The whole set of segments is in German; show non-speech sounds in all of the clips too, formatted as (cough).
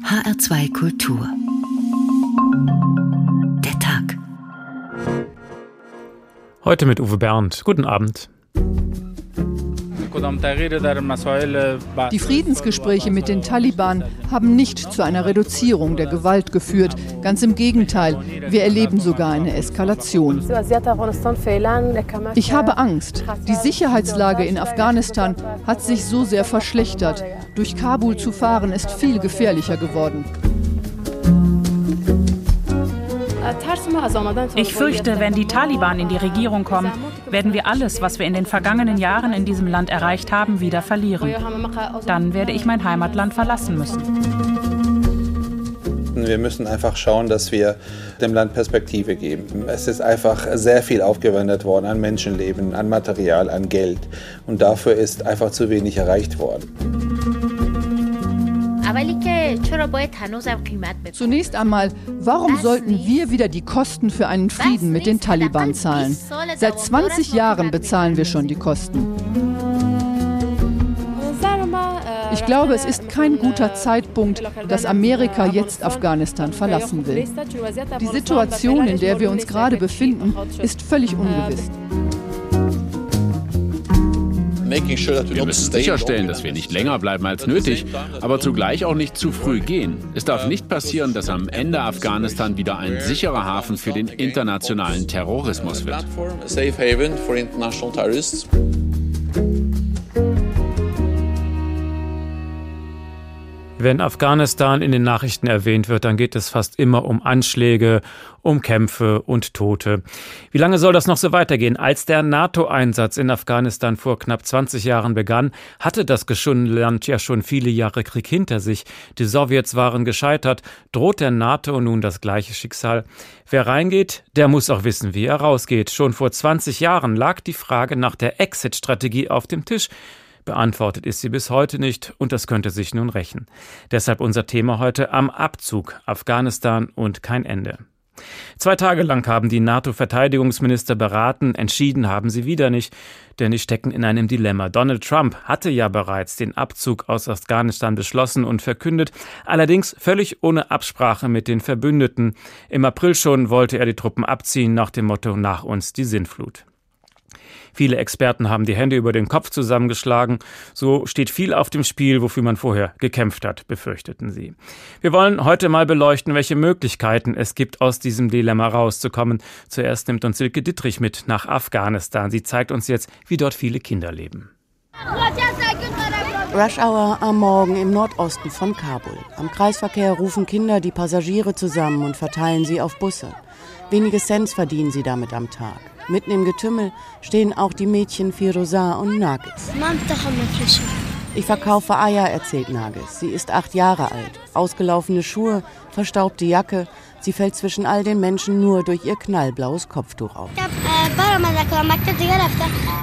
HR2 Kultur. Der Tag. Heute mit Uwe Bernd. Guten Abend. Die Friedensgespräche mit den Taliban haben nicht zu einer Reduzierung der Gewalt geführt. Ganz im Gegenteil, wir erleben sogar eine Eskalation. Ich habe Angst. Die Sicherheitslage in Afghanistan hat sich so sehr verschlechtert. Durch Kabul zu fahren ist viel gefährlicher geworden. Ich fürchte, wenn die Taliban in die Regierung kommen, werden wir alles, was wir in den vergangenen Jahren in diesem Land erreicht haben, wieder verlieren. Dann werde ich mein Heimatland verlassen müssen. Wir müssen einfach schauen, dass wir dem Land Perspektive geben. Es ist einfach sehr viel aufgewendet worden an Menschenleben, an Material, an Geld. Und dafür ist einfach zu wenig erreicht worden. Zunächst einmal, warum sollten wir wieder die Kosten für einen Frieden mit den Taliban zahlen? Seit 20 Jahren bezahlen wir schon die Kosten. Ich glaube, es ist kein guter Zeitpunkt, dass Amerika jetzt Afghanistan verlassen will. Die Situation, in der wir uns gerade befinden, ist völlig ungewiss. Wir müssen sicherstellen, dass wir nicht länger bleiben als nötig, aber zugleich auch nicht zu früh gehen. Es darf nicht passieren, dass am Ende Afghanistan wieder ein sicherer Hafen für den internationalen Terrorismus wird. Wenn Afghanistan in den Nachrichten erwähnt wird, dann geht es fast immer um Anschläge, um Kämpfe und Tote. Wie lange soll das noch so weitergehen? Als der NATO-Einsatz in Afghanistan vor knapp 20 Jahren begann, hatte das geschundene Land ja schon viele Jahre Krieg hinter sich. Die Sowjets waren gescheitert. Droht der NATO nun das gleiche Schicksal? Wer reingeht, der muss auch wissen, wie er rausgeht. Schon vor 20 Jahren lag die Frage nach der Exit-Strategie auf dem Tisch. Beantwortet ist sie bis heute nicht und das könnte sich nun rächen. Deshalb unser Thema heute am Abzug Afghanistan und kein Ende. Zwei Tage lang haben die NATO-Verteidigungsminister beraten, entschieden haben sie wieder nicht, denn sie stecken in einem Dilemma. Donald Trump hatte ja bereits den Abzug aus Afghanistan beschlossen und verkündet, allerdings völlig ohne Absprache mit den Verbündeten. Im April schon wollte er die Truppen abziehen nach dem Motto nach uns die Sintflut. Viele Experten haben die Hände über den Kopf zusammengeschlagen. So steht viel auf dem Spiel, wofür man vorher gekämpft hat, befürchteten sie. Wir wollen heute mal beleuchten, welche Möglichkeiten es gibt, aus diesem Dilemma rauszukommen. Zuerst nimmt uns Silke Dittrich mit nach Afghanistan. Sie zeigt uns jetzt, wie dort viele Kinder leben. Rush Hour am Morgen im Nordosten von Kabul. Am Kreisverkehr rufen Kinder die Passagiere zusammen und verteilen sie auf Busse. Wenige Cents verdienen sie damit am Tag. Mitten im Getümmel stehen auch die Mädchen Firosa und Nagis. Ich verkaufe Eier, erzählt Nagis. Sie ist acht Jahre alt. Ausgelaufene Schuhe, verstaubte Jacke. Sie fällt zwischen all den Menschen nur durch ihr knallblaues Kopftuch auf.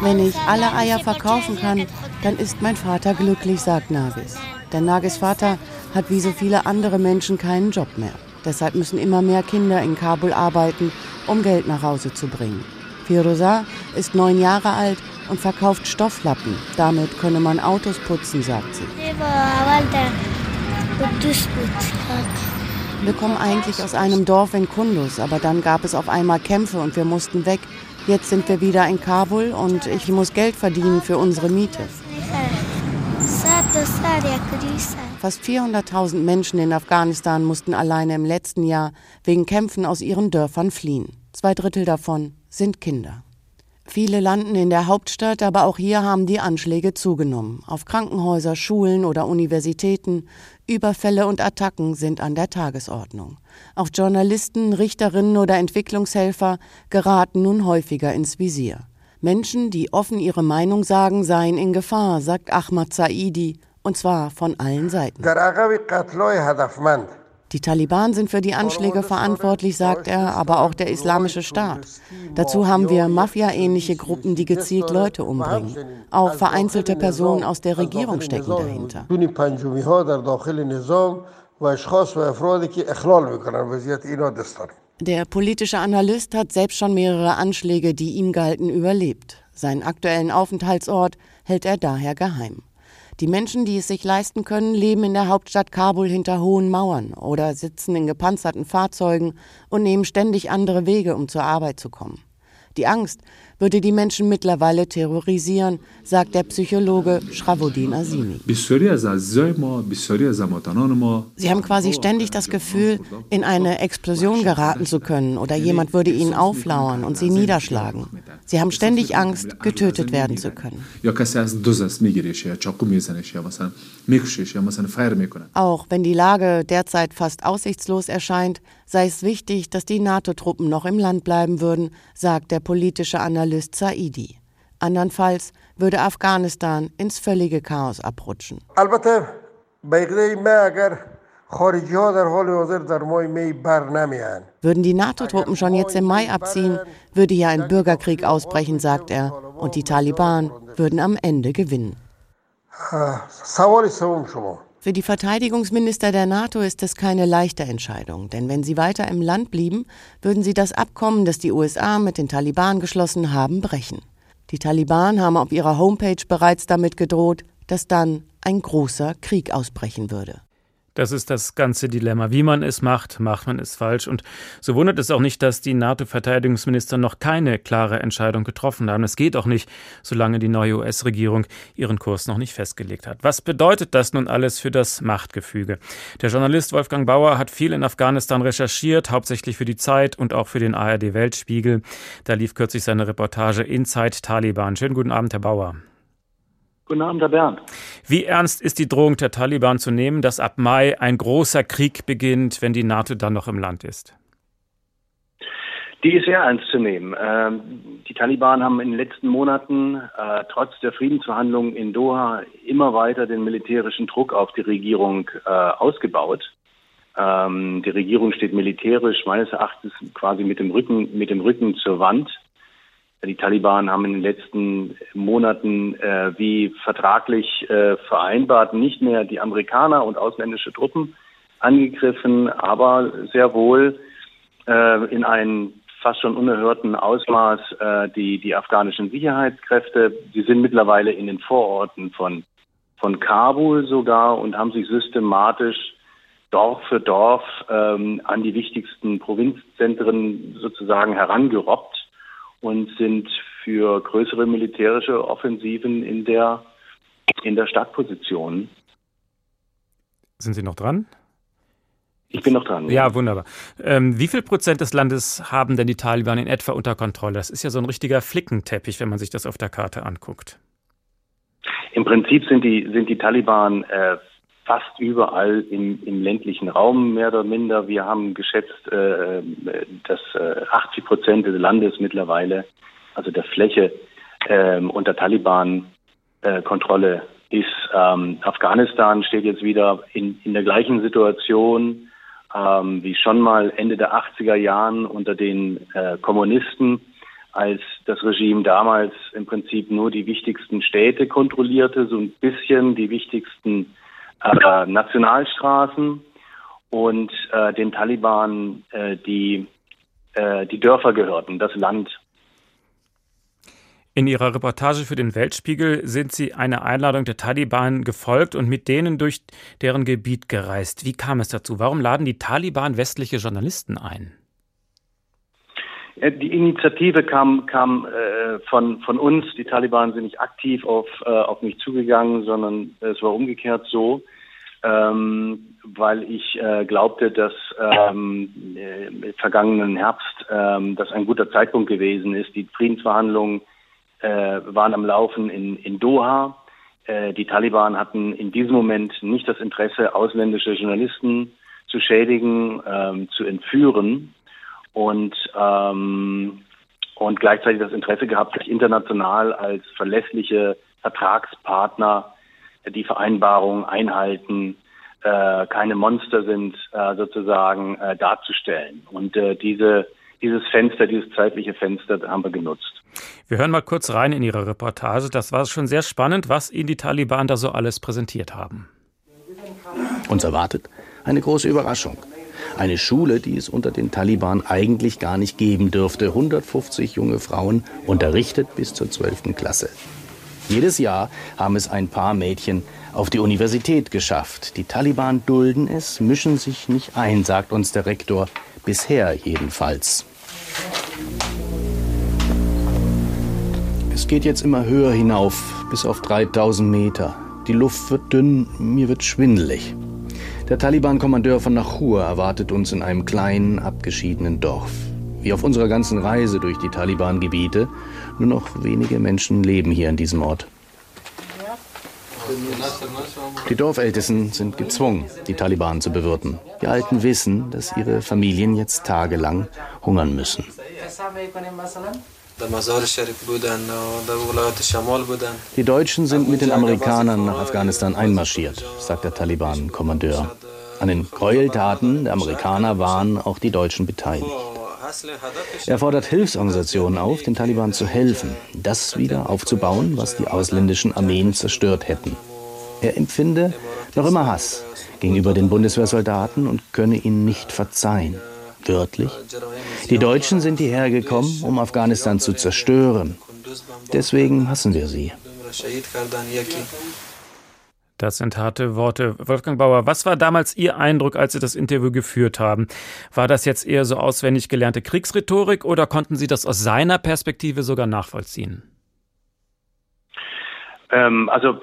Wenn ich alle Eier verkaufen kann, dann ist mein Vater glücklich, sagt Nagis. Denn Nagis Vater hat wie so viele andere Menschen keinen Job mehr. Deshalb müssen immer mehr Kinder in Kabul arbeiten, um Geld nach Hause zu bringen. Firosa ist neun Jahre alt und verkauft Stofflappen. Damit könne man Autos putzen, sagt sie. Wir kommen eigentlich aus einem Dorf in Kunduz, aber dann gab es auf einmal Kämpfe und wir mussten weg. Jetzt sind wir wieder in Kabul und ich muss Geld verdienen für unsere Miete. Fast 400.000 Menschen in Afghanistan mussten alleine im letzten Jahr wegen Kämpfen aus ihren Dörfern fliehen. Zwei Drittel davon sind Kinder. Viele landen in der Hauptstadt, aber auch hier haben die Anschläge zugenommen. Auf Krankenhäuser, Schulen oder Universitäten. Überfälle und Attacken sind an der Tagesordnung. Auch Journalisten, Richterinnen oder Entwicklungshelfer geraten nun häufiger ins Visier. Menschen, die offen ihre Meinung sagen, seien in Gefahr, sagt Ahmad Saidi, und zwar von allen Seiten. Die Taliban sind für die Anschläge verantwortlich, sagt er, aber auch der Islamische Staat. Dazu haben wir Mafia-ähnliche Gruppen, die gezielt Leute umbringen. Auch vereinzelte Personen aus der Regierung stecken dahinter. Der politische Analyst hat selbst schon mehrere Anschläge, die ihm galten, überlebt. Seinen aktuellen Aufenthaltsort hält er daher geheim. Die Menschen, die es sich leisten können, leben in der Hauptstadt Kabul hinter hohen Mauern oder sitzen in gepanzerten Fahrzeugen und nehmen ständig andere Wege, um zur Arbeit zu kommen. Die Angst würde die Menschen mittlerweile terrorisieren, sagt der Psychologe Shravodin Azimi. Sie haben quasi ständig das Gefühl, in eine Explosion geraten zu können oder jemand würde ihnen auflauern und sie niederschlagen. Sie haben ständig Angst, getötet werden zu können. Auch wenn die Lage derzeit fast aussichtslos erscheint, sei es wichtig, dass die NATO-Truppen noch im Land bleiben würden, sagt der politische Analyst Saidi. Andernfalls würde Afghanistan ins völlige Chaos abrutschen. Würden die NATO-Truppen schon jetzt im Mai abziehen, würde hier ein Bürgerkrieg ausbrechen, sagt er, und die Taliban würden am Ende gewinnen. Für die Verteidigungsminister der NATO ist es keine leichte Entscheidung, denn wenn sie weiter im Land blieben, würden sie das Abkommen, das die USA mit den Taliban geschlossen haben, brechen. Die Taliban haben auf ihrer Homepage bereits damit gedroht, dass dann ein großer Krieg ausbrechen würde. Das ist das ganze Dilemma. Wie man es macht, macht man es falsch. Und so wundert es auch nicht, dass die NATO-Verteidigungsminister noch keine klare Entscheidung getroffen haben. Es geht auch nicht, solange die neue US-Regierung ihren Kurs noch nicht festgelegt hat. Was bedeutet das nun alles für das Machtgefüge? Der Journalist Wolfgang Bauer hat viel in Afghanistan recherchiert, hauptsächlich für die Zeit und auch für den ARD Weltspiegel. Da lief kürzlich seine Reportage Inside Taliban. Schönen guten Abend, Herr Bauer. Guten Abend, Herr Bernd. Wie ernst ist die Drohung der Taliban zu nehmen, dass ab Mai ein großer Krieg beginnt, wenn die NATO dann noch im Land ist? Die ist sehr ernst zu nehmen. Ähm, die Taliban haben in den letzten Monaten äh, trotz der Friedensverhandlungen in Doha immer weiter den militärischen Druck auf die Regierung äh, ausgebaut. Ähm, die Regierung steht militärisch meines Erachtens quasi mit dem Rücken, mit dem Rücken zur Wand. Die Taliban haben in den letzten Monaten äh, wie vertraglich äh, vereinbart nicht mehr die Amerikaner und ausländische Truppen angegriffen, aber sehr wohl äh, in einem fast schon unerhörten Ausmaß äh, die, die afghanischen Sicherheitskräfte. Sie sind mittlerweile in den Vororten von, von Kabul sogar und haben sich systematisch Dorf für Dorf ähm, an die wichtigsten Provinzzentren sozusagen herangerobbt und sind für größere militärische Offensiven in der, in der Startposition. Sind Sie noch dran? Ich bin noch dran. Ja, wunderbar. Ähm, wie viel Prozent des Landes haben denn die Taliban in etwa unter Kontrolle? Das ist ja so ein richtiger Flickenteppich, wenn man sich das auf der Karte anguckt. Im Prinzip sind die, sind die Taliban äh, fast überall im, im ländlichen Raum mehr oder minder. Wir haben geschätzt, äh, dass äh, 80 Prozent des Landes mittlerweile, also der Fläche, äh, unter Taliban-Kontrolle ist. Ähm, Afghanistan steht jetzt wieder in, in der gleichen Situation ähm, wie schon mal Ende der 80er Jahren unter den äh, Kommunisten, als das Regime damals im Prinzip nur die wichtigsten Städte kontrollierte, so ein bisschen die wichtigsten äh, Nationalstraßen und äh, den Taliban äh, die, äh, die Dörfer gehörten, das Land. In Ihrer Reportage für den Weltspiegel sind Sie einer Einladung der Taliban gefolgt und mit denen durch deren Gebiet gereist. Wie kam es dazu? Warum laden die Taliban westliche Journalisten ein? Äh, die Initiative kam, kam äh, von, von uns. Die Taliban sind nicht aktiv auf, äh, auf mich zugegangen, sondern es war umgekehrt so, ähm, weil ich äh, glaubte, dass ähm, äh, vergangenen Herbst ähm, das ein guter Zeitpunkt gewesen ist. Die Friedensverhandlungen äh, waren am Laufen in, in Doha. Die Taliban hatten in diesem Moment nicht das Interesse, ausländische Journalisten zu schädigen, ähm, zu entführen und, ähm, und gleichzeitig das Interesse gehabt, sich international als verlässliche Vertragspartner die Vereinbarungen einhalten, äh, keine Monster sind, äh, sozusagen äh, darzustellen. Und äh, diese, dieses Fenster, dieses zeitliche Fenster haben wir genutzt. Wir hören mal kurz rein in Ihre Reportage. Das war schon sehr spannend, was Ihnen die Taliban da so alles präsentiert haben. Uns erwartet eine große Überraschung. Eine Schule, die es unter den Taliban eigentlich gar nicht geben dürfte. 150 junge Frauen unterrichtet bis zur 12. Klasse. Jedes Jahr haben es ein paar Mädchen auf die Universität geschafft. Die Taliban dulden es, mischen sich nicht ein, sagt uns der Rektor, bisher jedenfalls. Es geht jetzt immer höher hinauf, bis auf 3000 Meter. Die Luft wird dünn, mir wird schwindelig. Der Taliban-Kommandeur von Nachur erwartet uns in einem kleinen, abgeschiedenen Dorf. Wie auf unserer ganzen Reise durch die Taliban-Gebiete, nur noch wenige Menschen leben hier in diesem Ort. Die Dorfältesten sind gezwungen, die Taliban zu bewirten. Die Alten wissen, dass ihre Familien jetzt tagelang hungern müssen. Die Deutschen sind mit den Amerikanern nach Afghanistan einmarschiert, sagt der Taliban-Kommandeur. An den Gräueltaten der Amerikaner waren auch die Deutschen beteiligt. Er fordert Hilfsorganisationen auf, den Taliban zu helfen, das wieder aufzubauen, was die ausländischen Armeen zerstört hätten. Er empfinde noch immer Hass gegenüber den Bundeswehrsoldaten und könne ihnen nicht verzeihen. Wörtlich. Die Deutschen sind hierher gekommen, um Afghanistan zu zerstören. Deswegen hassen wir sie. Das sind harte Worte. Wolfgang Bauer, was war damals Ihr Eindruck, als Sie das Interview geführt haben? War das jetzt eher so auswendig gelernte Kriegsrhetorik oder konnten Sie das aus seiner Perspektive sogar nachvollziehen? Ähm, also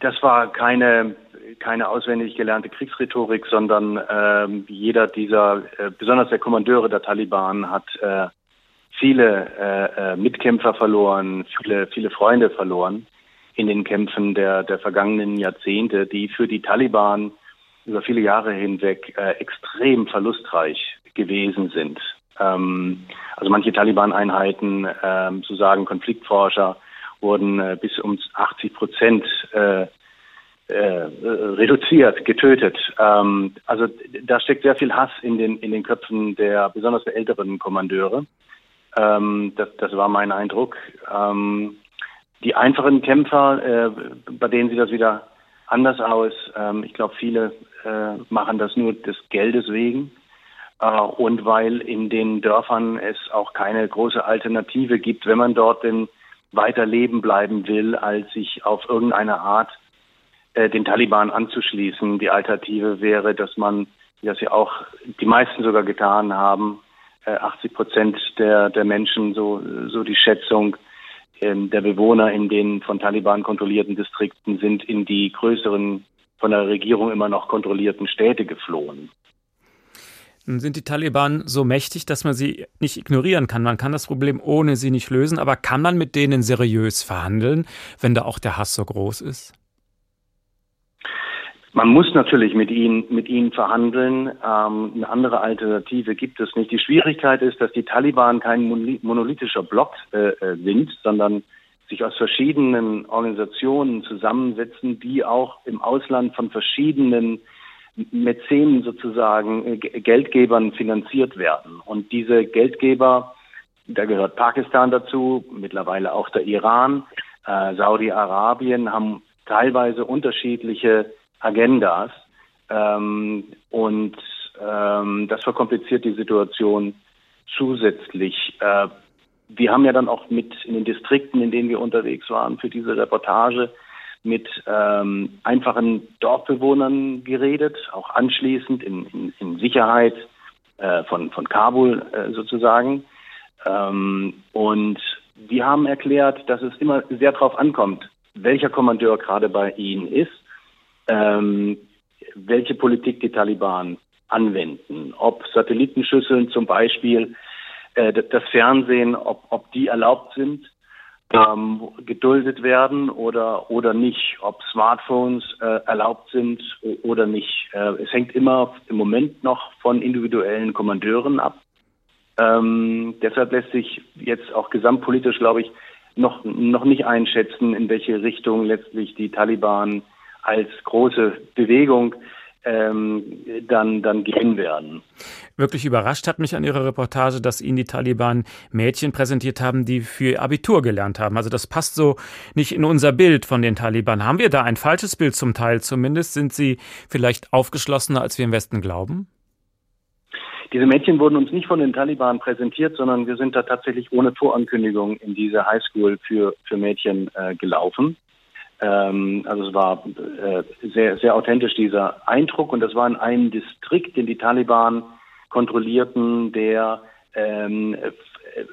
das war keine keine auswendig gelernte Kriegsrhetorik, sondern ähm, jeder dieser, äh, besonders der Kommandeure der Taliban, hat äh, viele äh, äh, Mitkämpfer verloren, viele, viele Freunde verloren in den Kämpfen der, der vergangenen Jahrzehnte, die für die Taliban über viele Jahre hinweg äh, extrem verlustreich gewesen sind. Ähm, also manche Taliban-Einheiten, so sagen Konfliktforscher, wurden äh, bis um 80 Prozent äh, äh, reduziert, getötet. Ähm, also da steckt sehr viel Hass in den in den Köpfen der besonders der älteren Kommandeure. Ähm, das, das war mein Eindruck. Ähm, die einfachen Kämpfer, äh, bei denen sieht das wieder anders aus. Ähm, ich glaube, viele äh, machen das nur des Geldes wegen äh, und weil in den Dörfern es auch keine große Alternative gibt, wenn man dort denn weiter leben bleiben will, als sich auf irgendeine Art äh, den Taliban anzuschließen. Die Alternative wäre, dass man, wie das ja auch die meisten sogar getan haben, äh, 80 Prozent der, der Menschen, so, so die Schätzung äh, der Bewohner in den von Taliban kontrollierten Distrikten sind in die größeren, von der Regierung immer noch kontrollierten Städte geflohen. Sind die Taliban so mächtig, dass man sie nicht ignorieren kann? Man kann das Problem ohne sie nicht lösen, aber kann man mit denen seriös verhandeln, wenn da auch der Hass so groß ist? Man muss natürlich mit ihnen, mit ihnen verhandeln. Ähm, eine andere Alternative gibt es nicht. Die Schwierigkeit ist, dass die Taliban kein monolithischer Block äh, äh, sind, sondern sich aus verschiedenen Organisationen zusammensetzen, die auch im Ausland von verschiedenen Mäzenen sozusagen äh, Geldgebern finanziert werden. Und diese Geldgeber, da gehört Pakistan dazu, mittlerweile auch der Iran, äh, Saudi-Arabien, haben teilweise unterschiedliche Agendas. Ähm, und ähm, das verkompliziert die Situation zusätzlich. Äh, wir haben ja dann auch mit in den Distrikten, in denen wir unterwegs waren, für diese Reportage mit ähm, einfachen Dorfbewohnern geredet, auch anschließend in, in, in Sicherheit äh, von, von Kabul äh, sozusagen. Ähm, und die haben erklärt, dass es immer sehr darauf ankommt, welcher Kommandeur gerade bei ihnen ist ähm, welche Politik die Taliban anwenden. Ob Satellitenschüsseln zum Beispiel, äh, das Fernsehen, ob, ob die erlaubt sind, ähm, geduldet werden oder, oder nicht, ob Smartphones äh, erlaubt sind oder nicht. Äh, es hängt immer im Moment noch von individuellen Kommandeuren ab. Ähm, deshalb lässt sich jetzt auch gesamtpolitisch, glaube ich, noch, noch nicht einschätzen, in welche Richtung letztlich die Taliban als große Bewegung ähm, dann, dann gehen werden. Wirklich überrascht hat mich an Ihrer Reportage, dass Ihnen die Taliban Mädchen präsentiert haben, die für Abitur gelernt haben. Also das passt so nicht in unser Bild von den Taliban. Haben wir da ein falsches Bild zum Teil zumindest? Sind sie vielleicht aufgeschlossener, als wir im Westen glauben? Diese Mädchen wurden uns nicht von den Taliban präsentiert, sondern wir sind da tatsächlich ohne Vorankündigung in diese Highschool für, für Mädchen äh, gelaufen. Ähm, also es war äh, sehr, sehr authentisch dieser Eindruck und das war in einem Distrikt, den die Taliban kontrollierten, der ähm,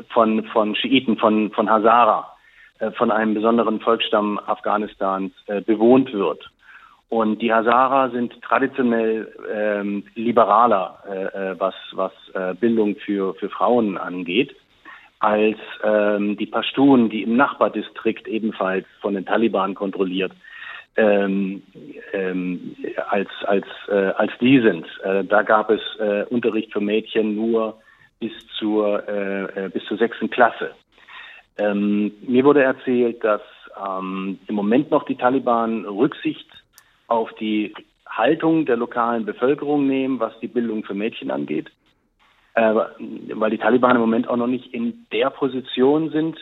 von, von Schiiten, von, von Hazara, äh, von einem besonderen Volksstamm Afghanistans äh, bewohnt wird. Und die Hazara sind traditionell ähm, liberaler, äh, äh, was, was äh, Bildung für, für Frauen angeht, als ähm, die Pashtun, die im Nachbardistrikt ebenfalls von den Taliban kontrolliert, ähm, ähm, als, als, äh, als die sind. Äh, da gab es äh, Unterricht für Mädchen nur bis zur, äh, äh bis zur sechsten Klasse. Ähm, mir wurde erzählt, dass ähm, im Moment noch die Taliban Rücksicht auf die Haltung der lokalen Bevölkerung nehmen, was die Bildung für Mädchen angeht, äh, weil die Taliban im Moment auch noch nicht in der Position sind,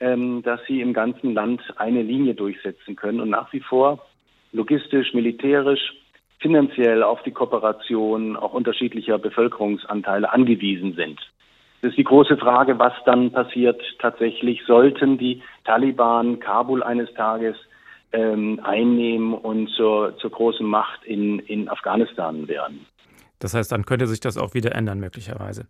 ähm, dass sie im ganzen Land eine Linie durchsetzen können und nach wie vor logistisch, militärisch, finanziell auf die Kooperation auch unterschiedlicher Bevölkerungsanteile angewiesen sind. Das ist die große Frage, was dann passiert tatsächlich, sollten die Taliban Kabul eines Tages ähm, einnehmen und zur, zur großen Macht in, in Afghanistan werden. Das heißt, dann könnte sich das auch wieder ändern, möglicherweise.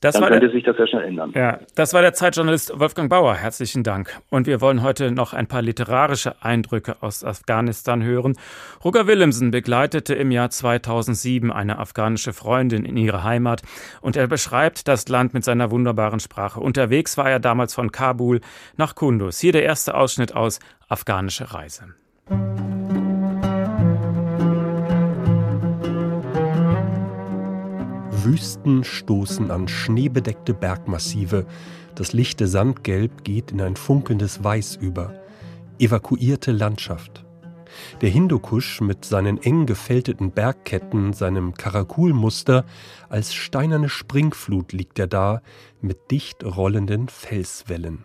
Das dann könnte der, sich das sehr schnell ändern. Ja, das war der Zeitjournalist Wolfgang Bauer. Herzlichen Dank. Und wir wollen heute noch ein paar literarische Eindrücke aus Afghanistan hören. Roger Willemsen begleitete im Jahr 2007 eine afghanische Freundin in ihre Heimat und er beschreibt das Land mit seiner wunderbaren Sprache. Unterwegs war er damals von Kabul nach Kunduz. Hier der erste Ausschnitt aus Afghanische Reise. Wüsten stoßen an schneebedeckte Bergmassive. Das lichte Sandgelb geht in ein funkelndes Weiß über. Evakuierte Landschaft. Der Hindukusch mit seinen eng gefälteten Bergketten, seinem Karakulmuster, als steinerne Springflut liegt er da mit dicht rollenden Felswellen.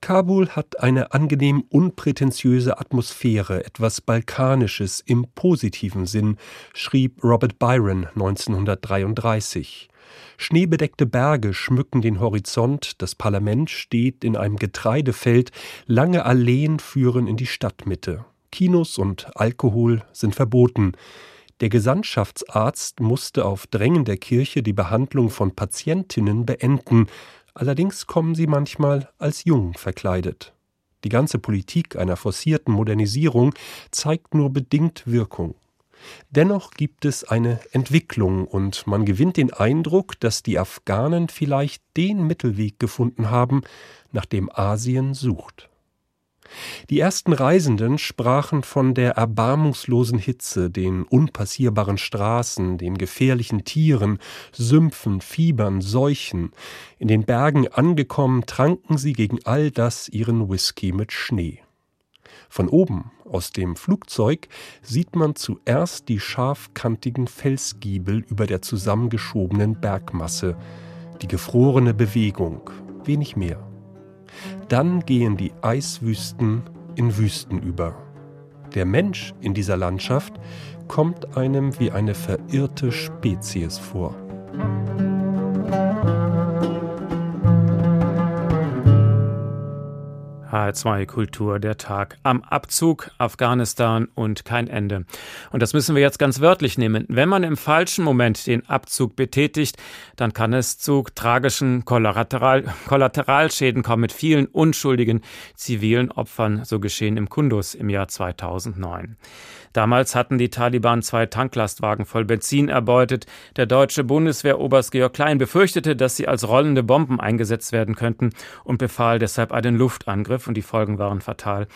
Kabul hat eine angenehm unprätentiöse Atmosphäre, etwas Balkanisches im positiven Sinn, schrieb Robert Byron 1933. Schneebedeckte Berge schmücken den Horizont, das Parlament steht in einem Getreidefeld, lange Alleen führen in die Stadtmitte. Kinos und Alkohol sind verboten. Der Gesandtschaftsarzt musste auf Drängen der Kirche die Behandlung von Patientinnen beenden, Allerdings kommen sie manchmal als jung verkleidet. Die ganze Politik einer forcierten Modernisierung zeigt nur bedingt Wirkung. Dennoch gibt es eine Entwicklung und man gewinnt den Eindruck, dass die Afghanen vielleicht den Mittelweg gefunden haben, nach dem Asien sucht. Die ersten Reisenden sprachen von der erbarmungslosen Hitze, den unpassierbaren Straßen, den gefährlichen Tieren, Sümpfen, Fiebern, Seuchen. In den Bergen angekommen, tranken sie gegen all das ihren Whisky mit Schnee. Von oben, aus dem Flugzeug, sieht man zuerst die scharfkantigen Felsgiebel über der zusammengeschobenen Bergmasse, die gefrorene Bewegung, wenig mehr. Dann gehen die Eiswüsten in Wüsten über. Der Mensch in dieser Landschaft kommt einem wie eine verirrte Spezies vor. HR2 Kultur, der Tag am Abzug, Afghanistan und kein Ende. Und das müssen wir jetzt ganz wörtlich nehmen. Wenn man im falschen Moment den Abzug betätigt, dann kann es zu tragischen Kollateral Kollateralschäden kommen mit vielen unschuldigen zivilen Opfern, so geschehen im Kundus im Jahr 2009. Damals hatten die Taliban zwei Tanklastwagen voll Benzin erbeutet. Der deutsche Bundeswehroberst Georg Klein befürchtete, dass sie als rollende Bomben eingesetzt werden könnten und befahl deshalb einen Luftangriff und die Folgen waren fatal.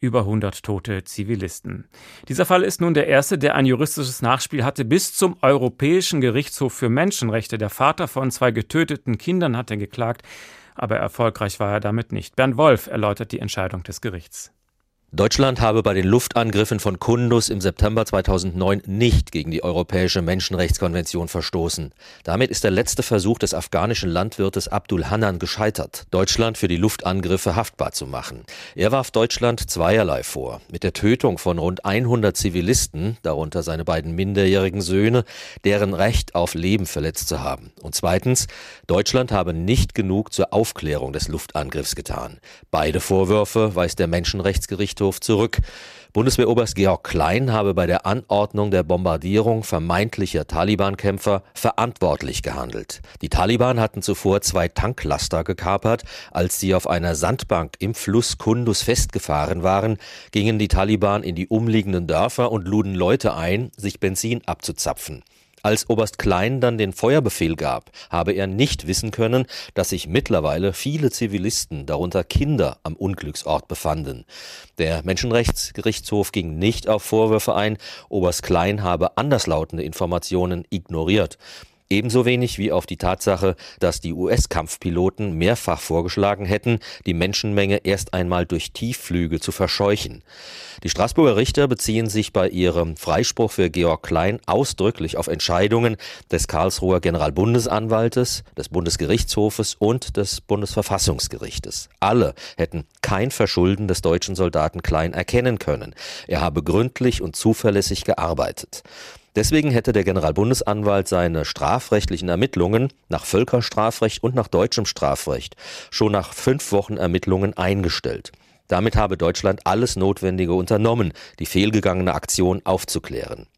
Über 100 tote Zivilisten. Dieser Fall ist nun der erste, der ein juristisches Nachspiel hatte bis zum Europäischen Gerichtshof für Menschenrechte. Der Vater von zwei getöteten Kindern hatte geklagt, aber erfolgreich war er damit nicht. Bernd Wolf erläutert die Entscheidung des Gerichts. Deutschland habe bei den Luftangriffen von Kundus im September 2009 nicht gegen die Europäische Menschenrechtskonvention verstoßen. Damit ist der letzte Versuch des afghanischen Landwirtes Abdul Hannan gescheitert, Deutschland für die Luftangriffe haftbar zu machen. Er warf Deutschland zweierlei vor. Mit der Tötung von rund 100 Zivilisten, darunter seine beiden minderjährigen Söhne, deren Recht auf Leben verletzt zu haben. Und zweitens, Deutschland habe nicht genug zur Aufklärung des Luftangriffs getan. Beide Vorwürfe weist der Menschenrechtsgericht Gerichtshof zurück. Bundeswehroberst Georg Klein habe bei der Anordnung der Bombardierung vermeintlicher Taliban-Kämpfer verantwortlich gehandelt. Die Taliban hatten zuvor zwei Tanklaster gekapert. Als sie auf einer Sandbank im Fluss Kundus festgefahren waren, gingen die Taliban in die umliegenden Dörfer und luden Leute ein, sich Benzin abzuzapfen. Als Oberst Klein dann den Feuerbefehl gab, habe er nicht wissen können, dass sich mittlerweile viele Zivilisten, darunter Kinder, am Unglücksort befanden. Der Menschenrechtsgerichtshof ging nicht auf Vorwürfe ein, Oberst Klein habe anderslautende Informationen ignoriert. Ebenso wenig wie auf die Tatsache, dass die US-Kampfpiloten mehrfach vorgeschlagen hätten, die Menschenmenge erst einmal durch Tiefflüge zu verscheuchen. Die Straßburger Richter beziehen sich bei ihrem Freispruch für Georg Klein ausdrücklich auf Entscheidungen des Karlsruher Generalbundesanwaltes, des Bundesgerichtshofes und des Bundesverfassungsgerichtes. Alle hätten kein Verschulden des deutschen Soldaten Klein erkennen können. Er habe gründlich und zuverlässig gearbeitet. Deswegen hätte der Generalbundesanwalt seine strafrechtlichen Ermittlungen nach Völkerstrafrecht und nach deutschem Strafrecht schon nach fünf Wochen Ermittlungen eingestellt. Damit habe Deutschland alles Notwendige unternommen, die fehlgegangene Aktion aufzuklären.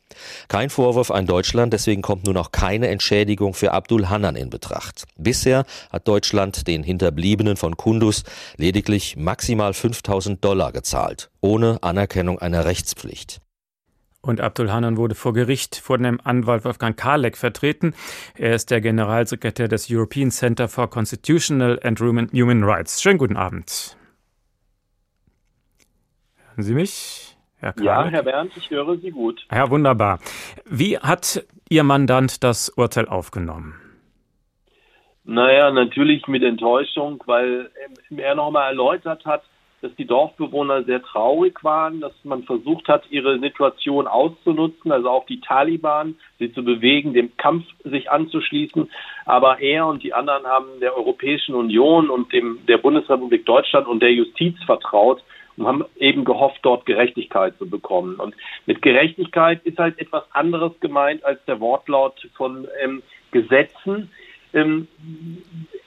Kein Vorwurf an Deutschland, deswegen kommt nun auch keine Entschädigung für Abdul Hannan in Betracht. Bisher hat Deutschland den Hinterbliebenen von Kundus lediglich maximal 5000 Dollar gezahlt, ohne Anerkennung einer Rechtspflicht. Und Abdul Hanan wurde vor Gericht vor dem Anwalt Wolfgang Kalek vertreten. Er ist der Generalsekretär des European Center for Constitutional and Human Rights. Schönen guten Abend. Hören Sie mich? Herr Kalek? Ja, Herr Bernd, ich höre Sie gut. Ja, wunderbar. Wie hat Ihr Mandant das Urteil aufgenommen? Naja, natürlich mit Enttäuschung, weil er nochmal erläutert hat, dass die Dorfbewohner sehr traurig waren, dass man versucht hat, ihre Situation auszunutzen, also auch die Taliban, sie zu bewegen, dem Kampf sich anzuschließen. Aber er und die anderen haben der Europäischen Union und dem, der Bundesrepublik Deutschland und der Justiz vertraut und haben eben gehofft, dort Gerechtigkeit zu bekommen. Und mit Gerechtigkeit ist halt etwas anderes gemeint als der Wortlaut von ähm, Gesetzen. Ähm,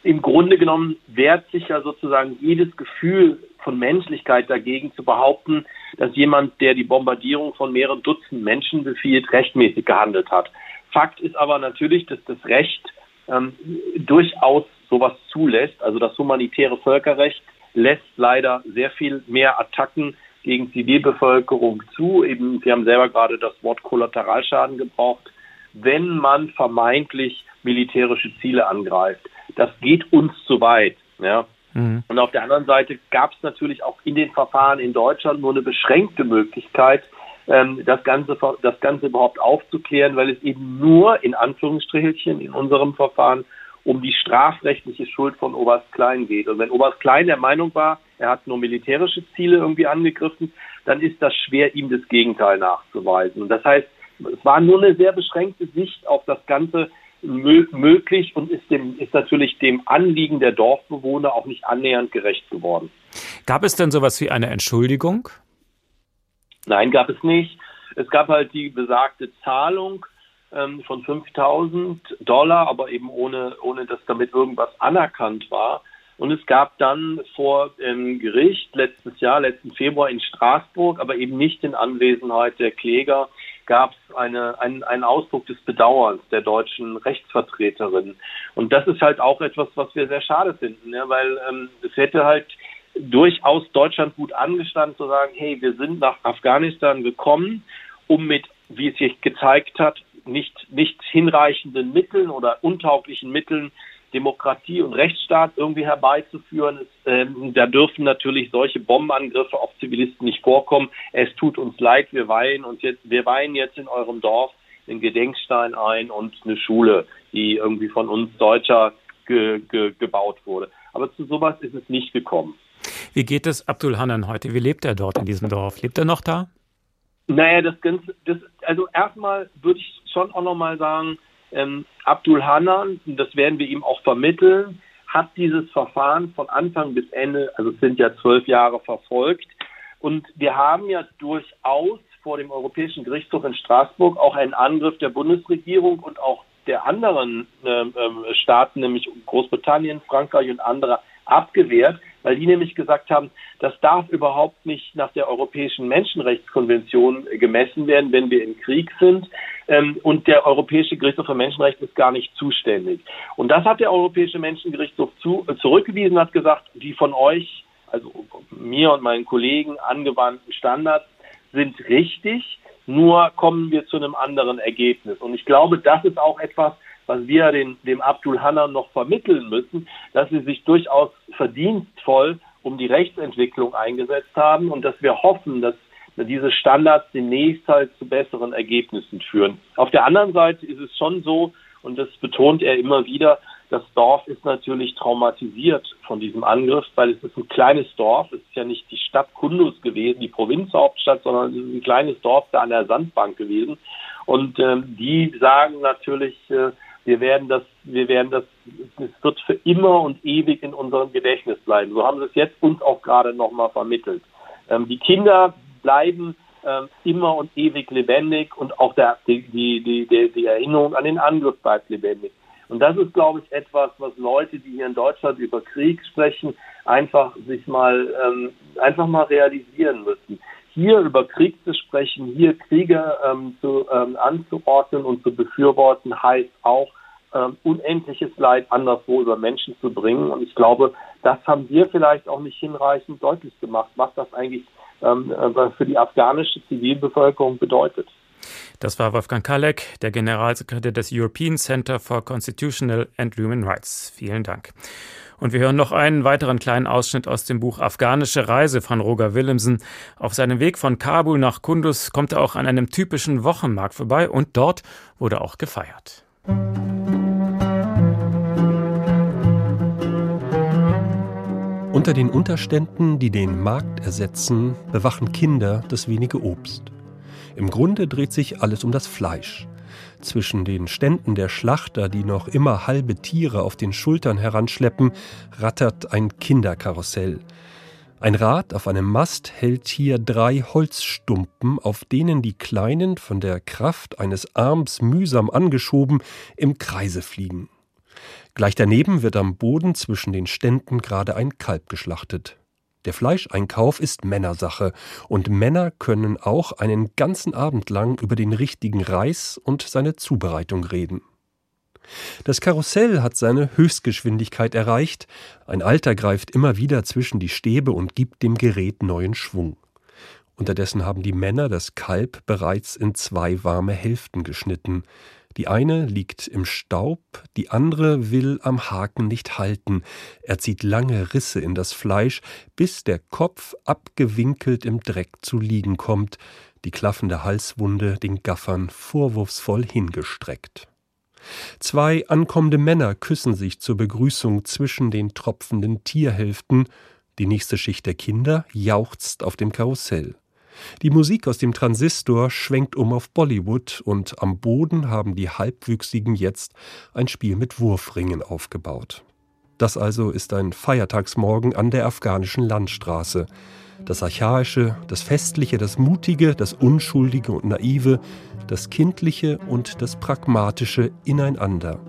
Im Grunde genommen wehrt sich ja sozusagen jedes Gefühl von Menschlichkeit dagegen zu behaupten, dass jemand, der die Bombardierung von mehreren Dutzend Menschen befiehlt, rechtmäßig gehandelt hat. Fakt ist aber natürlich, dass das Recht ähm, durchaus sowas zulässt. Also das humanitäre Völkerrecht lässt leider sehr viel mehr Attacken gegen Zivilbevölkerung zu. Eben, Sie haben selber gerade das Wort Kollateralschaden gebraucht. Wenn man vermeintlich militärische Ziele angreift, das geht uns zu weit. Ja. Mhm. Und auf der anderen Seite gab es natürlich auch in den Verfahren in Deutschland nur eine beschränkte Möglichkeit, ähm, das, Ganze, das Ganze überhaupt aufzuklären, weil es eben nur in Anführungsstrichelchen in unserem Verfahren um die strafrechtliche Schuld von Oberst Klein geht. Und wenn Oberst Klein der Meinung war, er hat nur militärische Ziele irgendwie angegriffen, dann ist das schwer, ihm das Gegenteil nachzuweisen. Und das heißt, es war nur eine sehr beschränkte Sicht auf das Ganze möglich und ist, dem, ist natürlich dem Anliegen der Dorfbewohner auch nicht annähernd gerecht geworden. Gab es denn sowas wie eine Entschuldigung? Nein, gab es nicht. Es gab halt die besagte Zahlung ähm, von 5000 Dollar, aber eben ohne, ohne dass damit irgendwas anerkannt war. Und es gab dann vor ähm, Gericht letztes Jahr, letzten Februar in Straßburg, aber eben nicht in Anwesenheit der Kläger, gab es eine, einen, einen Ausdruck des Bedauerns der deutschen Rechtsvertreterin. Und das ist halt auch etwas, was wir sehr schade finden, ja, weil ähm, es hätte halt durchaus Deutschland gut angestanden zu sagen, hey, wir sind nach Afghanistan gekommen, um mit, wie es sich gezeigt hat, nicht, nicht hinreichenden Mitteln oder untauglichen Mitteln Demokratie und Rechtsstaat irgendwie herbeizuführen. Es, ähm, da dürfen natürlich solche Bombenangriffe auf Zivilisten nicht vorkommen. Es tut uns leid, wir weihen uns jetzt, wir weihen jetzt in eurem Dorf den Gedenkstein ein und eine Schule, die irgendwie von uns Deutscher ge, ge, gebaut wurde. Aber zu sowas ist es nicht gekommen. Wie geht es Abdul Hanan heute? Wie lebt er dort in diesem Dorf? Lebt er noch da? Naja, das Ganze, das, also erstmal würde ich schon auch nochmal sagen, ähm, Abdul Hanan, das werden wir ihm auch vermitteln, hat dieses Verfahren von Anfang bis Ende, also es sind ja zwölf Jahre verfolgt. Und wir haben ja durchaus vor dem Europäischen Gerichtshof in Straßburg auch einen Angriff der Bundesregierung und auch der anderen äh, Staaten, nämlich Großbritannien, Frankreich und andere, abgewehrt, weil die nämlich gesagt haben, das darf überhaupt nicht nach der Europäischen Menschenrechtskonvention gemessen werden, wenn wir im Krieg sind. Ähm, und der Europäische Gerichtshof für Menschenrechte ist gar nicht zuständig. Und das hat der Europäische Menschengerichtshof zu, äh, zurückgewiesen, hat gesagt, die von euch, also mir und meinen Kollegen angewandten Standards sind richtig, nur kommen wir zu einem anderen Ergebnis. Und ich glaube, das ist auch etwas, was wir den, dem Abdul Hannan noch vermitteln müssen, dass sie sich durchaus verdienstvoll um die Rechtsentwicklung eingesetzt haben und dass wir hoffen, dass diese Standards demnächst halt zu besseren Ergebnissen führen. Auf der anderen Seite ist es schon so, und das betont er immer wieder, das Dorf ist natürlich traumatisiert von diesem Angriff, weil es ist ein kleines Dorf. Es ist ja nicht die Stadt Kundus gewesen, die Provinzhauptstadt, sondern es ist ein kleines Dorf da an der Sandbank gewesen. Und ähm, die sagen natürlich, äh, wir werden das, wir werden das, es wird für immer und ewig in unserem Gedächtnis bleiben. So haben sie es jetzt uns auch gerade nochmal vermittelt. Ähm, die Kinder bleiben ähm, immer und ewig lebendig und auch der, die, die, die, die Erinnerung an den Angriff bleibt lebendig. Und das ist, glaube ich, etwas, was Leute, die hier in Deutschland über Krieg sprechen, einfach sich mal ähm, einfach mal realisieren müssen. Hier über Krieg zu sprechen, hier Kriege ähm, zu, ähm, anzuordnen und zu befürworten, heißt auch, ähm, unendliches Leid anderswo über Menschen zu bringen. Und ich glaube, das haben wir vielleicht auch nicht hinreichend deutlich gemacht, was das eigentlich ähm, äh, für die afghanische Zivilbevölkerung bedeutet. Das war Wolfgang Kalek, der Generalsekretär des European Center for Constitutional and Human Rights. Vielen Dank. Und wir hören noch einen weiteren kleinen Ausschnitt aus dem Buch Afghanische Reise von Roger Willemsen. Auf seinem Weg von Kabul nach Kundus kommt er auch an einem typischen Wochenmarkt vorbei und dort wurde auch gefeiert. Unter den Unterständen, die den Markt ersetzen, bewachen Kinder das wenige Obst. Im Grunde dreht sich alles um das Fleisch. Zwischen den Ständen der Schlachter, die noch immer halbe Tiere auf den Schultern heranschleppen, rattert ein Kinderkarussell. Ein Rad auf einem Mast hält hier drei Holzstumpen, auf denen die Kleinen, von der Kraft eines Arms mühsam angeschoben, im Kreise fliegen. Gleich daneben wird am Boden zwischen den Ständen gerade ein Kalb geschlachtet. Der Fleischeinkauf ist Männersache und Männer können auch einen ganzen Abend lang über den richtigen Reis und seine Zubereitung reden. Das Karussell hat seine Höchstgeschwindigkeit erreicht, ein Alter greift immer wieder zwischen die Stäbe und gibt dem Gerät neuen Schwung. Unterdessen haben die Männer das Kalb bereits in zwei warme Hälften geschnitten. Die eine liegt im Staub, die andere will am Haken nicht halten. Er zieht lange Risse in das Fleisch, bis der Kopf abgewinkelt im Dreck zu liegen kommt, die klaffende Halswunde den Gaffern vorwurfsvoll hingestreckt. Zwei ankommende Männer küssen sich zur Begrüßung zwischen den tropfenden Tierhälften, die nächste Schicht der Kinder jauchzt auf dem Karussell. Die Musik aus dem Transistor schwenkt um auf Bollywood und am Boden haben die Halbwüchsigen jetzt ein Spiel mit Wurfringen aufgebaut. Das also ist ein Feiertagsmorgen an der afghanischen Landstraße. Das Archaische, das Festliche, das Mutige, das Unschuldige und Naive, das Kindliche und das Pragmatische ineinander,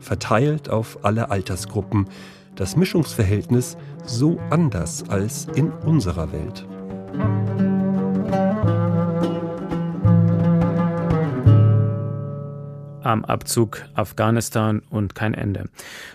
verteilt auf alle Altersgruppen, das Mischungsverhältnis so anders als in unserer Welt. Am Abzug Afghanistan und kein Ende.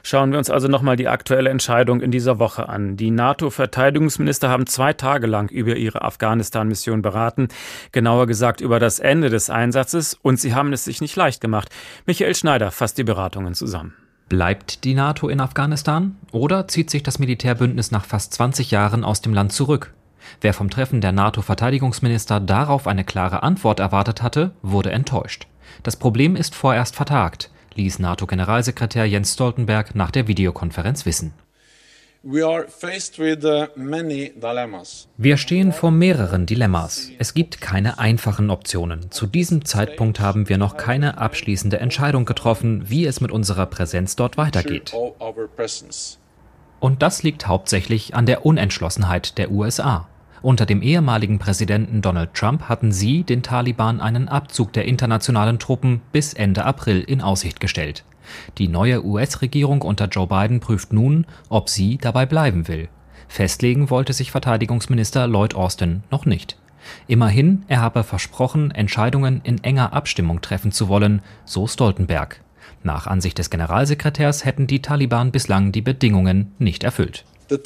Schauen wir uns also nochmal die aktuelle Entscheidung in dieser Woche an. Die NATO-Verteidigungsminister haben zwei Tage lang über ihre Afghanistan-Mission beraten, genauer gesagt über das Ende des Einsatzes, und sie haben es sich nicht leicht gemacht. Michael Schneider fasst die Beratungen zusammen. Bleibt die NATO in Afghanistan oder zieht sich das Militärbündnis nach fast 20 Jahren aus dem Land zurück? Wer vom Treffen der NATO-Verteidigungsminister darauf eine klare Antwort erwartet hatte, wurde enttäuscht. Das Problem ist vorerst vertagt, ließ NATO-Generalsekretär Jens Stoltenberg nach der Videokonferenz wissen. Uh, Wir stehen vor mehreren Dilemmas. Es gibt keine einfachen Optionen. Zu diesem Zeitpunkt haben wir noch keine abschließende Entscheidung getroffen, wie es mit unserer Präsenz dort weitergeht. Und das liegt hauptsächlich an der Unentschlossenheit der USA. Unter dem ehemaligen Präsidenten Donald Trump hatten sie den Taliban einen Abzug der internationalen Truppen bis Ende April in Aussicht gestellt. Die neue US-Regierung unter Joe Biden prüft nun, ob sie dabei bleiben will. Festlegen wollte sich Verteidigungsminister Lloyd Austin noch nicht. Immerhin, er habe versprochen, Entscheidungen in enger Abstimmung treffen zu wollen, so Stoltenberg. Nach Ansicht des Generalsekretärs hätten die Taliban bislang die Bedingungen nicht erfüllt. Die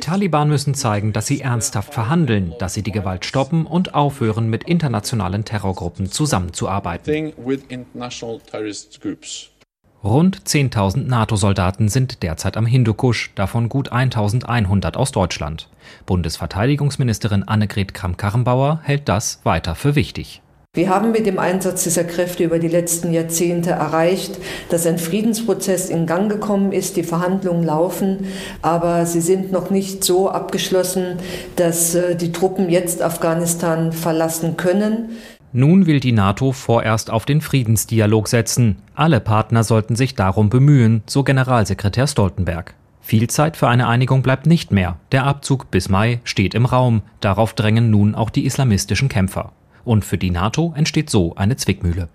Taliban müssen zeigen, dass sie ernsthaft verhandeln, dass sie die Gewalt stoppen und aufhören, mit internationalen Terrorgruppen zusammenzuarbeiten. Rund 10.000 NATO-Soldaten sind derzeit am Hindukusch, davon gut 1.100 aus Deutschland. Bundesverteidigungsministerin Annegret Kramp-Karrenbauer hält das weiter für wichtig. Wir haben mit dem Einsatz dieser Kräfte über die letzten Jahrzehnte erreicht, dass ein Friedensprozess in Gang gekommen ist, die Verhandlungen laufen, aber sie sind noch nicht so abgeschlossen, dass äh, die Truppen jetzt Afghanistan verlassen können. Nun will die NATO vorerst auf den Friedensdialog setzen. Alle Partner sollten sich darum bemühen, so Generalsekretär Stoltenberg. Viel Zeit für eine Einigung bleibt nicht mehr. Der Abzug bis Mai steht im Raum. Darauf drängen nun auch die islamistischen Kämpfer. Und für die NATO entsteht so eine Zwickmühle.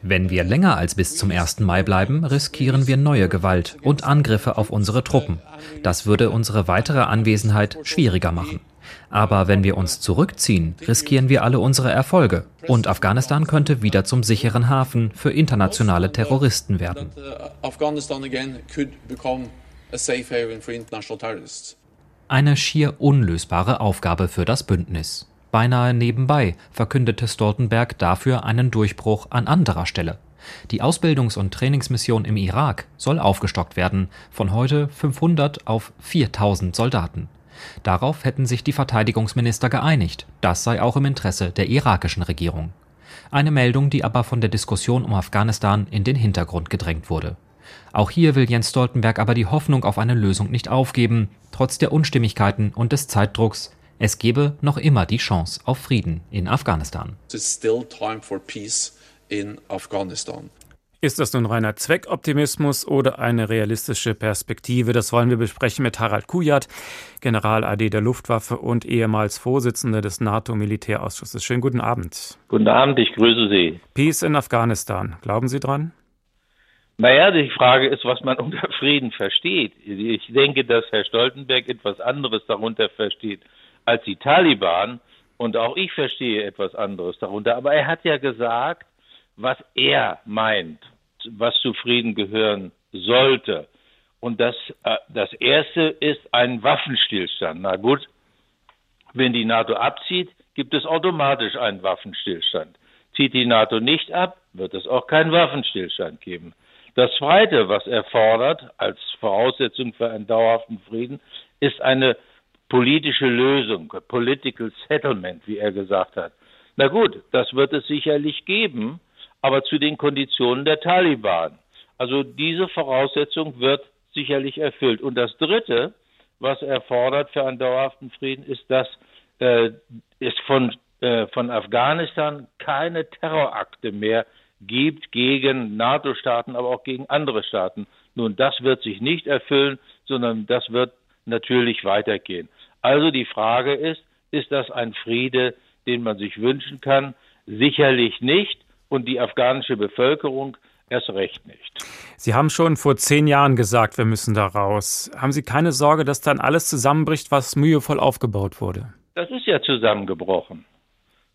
Wenn wir länger als bis zum 1. Mai bleiben, riskieren wir neue Gewalt und Angriffe auf unsere Truppen. Das würde unsere weitere Anwesenheit schwieriger machen. Aber wenn wir uns zurückziehen, riskieren wir alle unsere Erfolge und Afghanistan könnte wieder zum sicheren Hafen für internationale Terroristen werden. Eine schier unlösbare Aufgabe für das Bündnis. Beinahe nebenbei verkündete Stoltenberg dafür einen Durchbruch an anderer Stelle. Die Ausbildungs- und Trainingsmission im Irak soll aufgestockt werden, von heute 500 auf 4000 Soldaten. Darauf hätten sich die Verteidigungsminister geeinigt, das sei auch im Interesse der irakischen Regierung. Eine Meldung, die aber von der Diskussion um Afghanistan in den Hintergrund gedrängt wurde. Auch hier will Jens Stoltenberg aber die Hoffnung auf eine Lösung nicht aufgeben, trotz der Unstimmigkeiten und des Zeitdrucks. Es gebe noch immer die Chance auf Frieden in Afghanistan. Ist das nun reiner Zweckoptimismus oder eine realistische Perspektive? Das wollen wir besprechen mit Harald Kujat, General AD der Luftwaffe und ehemals Vorsitzender des NATO-Militärausschusses. Schönen guten Abend. Guten Abend, ich grüße Sie. Peace in Afghanistan. Glauben Sie dran? Naja, die Frage ist, was man (laughs) unter Frieden versteht. Ich denke, dass Herr Stoltenberg etwas anderes darunter versteht als die Taliban. Und auch ich verstehe etwas anderes darunter. Aber er hat ja gesagt, was er meint, was zu Frieden gehören sollte. Und das, äh, das erste ist ein Waffenstillstand. Na gut, wenn die NATO abzieht, gibt es automatisch einen Waffenstillstand. Zieht die NATO nicht ab, wird es auch keinen Waffenstillstand geben. Das Zweite, was er fordert als Voraussetzung für einen dauerhaften Frieden, ist eine politische Lösung, Political Settlement, wie er gesagt hat. Na gut, das wird es sicherlich geben, aber zu den Konditionen der Taliban. Also diese Voraussetzung wird sicherlich erfüllt. Und das Dritte, was er fordert für einen dauerhaften Frieden, ist, dass äh, es von, äh, von Afghanistan keine Terrorakte mehr gibt gegen NATO-Staaten, aber auch gegen andere Staaten. Nun, das wird sich nicht erfüllen, sondern das wird natürlich weitergehen. Also die Frage ist, ist das ein Friede, den man sich wünschen kann? Sicherlich nicht. Und die afghanische Bevölkerung erst recht nicht. Sie haben schon vor zehn Jahren gesagt, wir müssen da raus. Haben Sie keine Sorge, dass dann alles zusammenbricht, was mühevoll aufgebaut wurde? Das ist ja zusammengebrochen.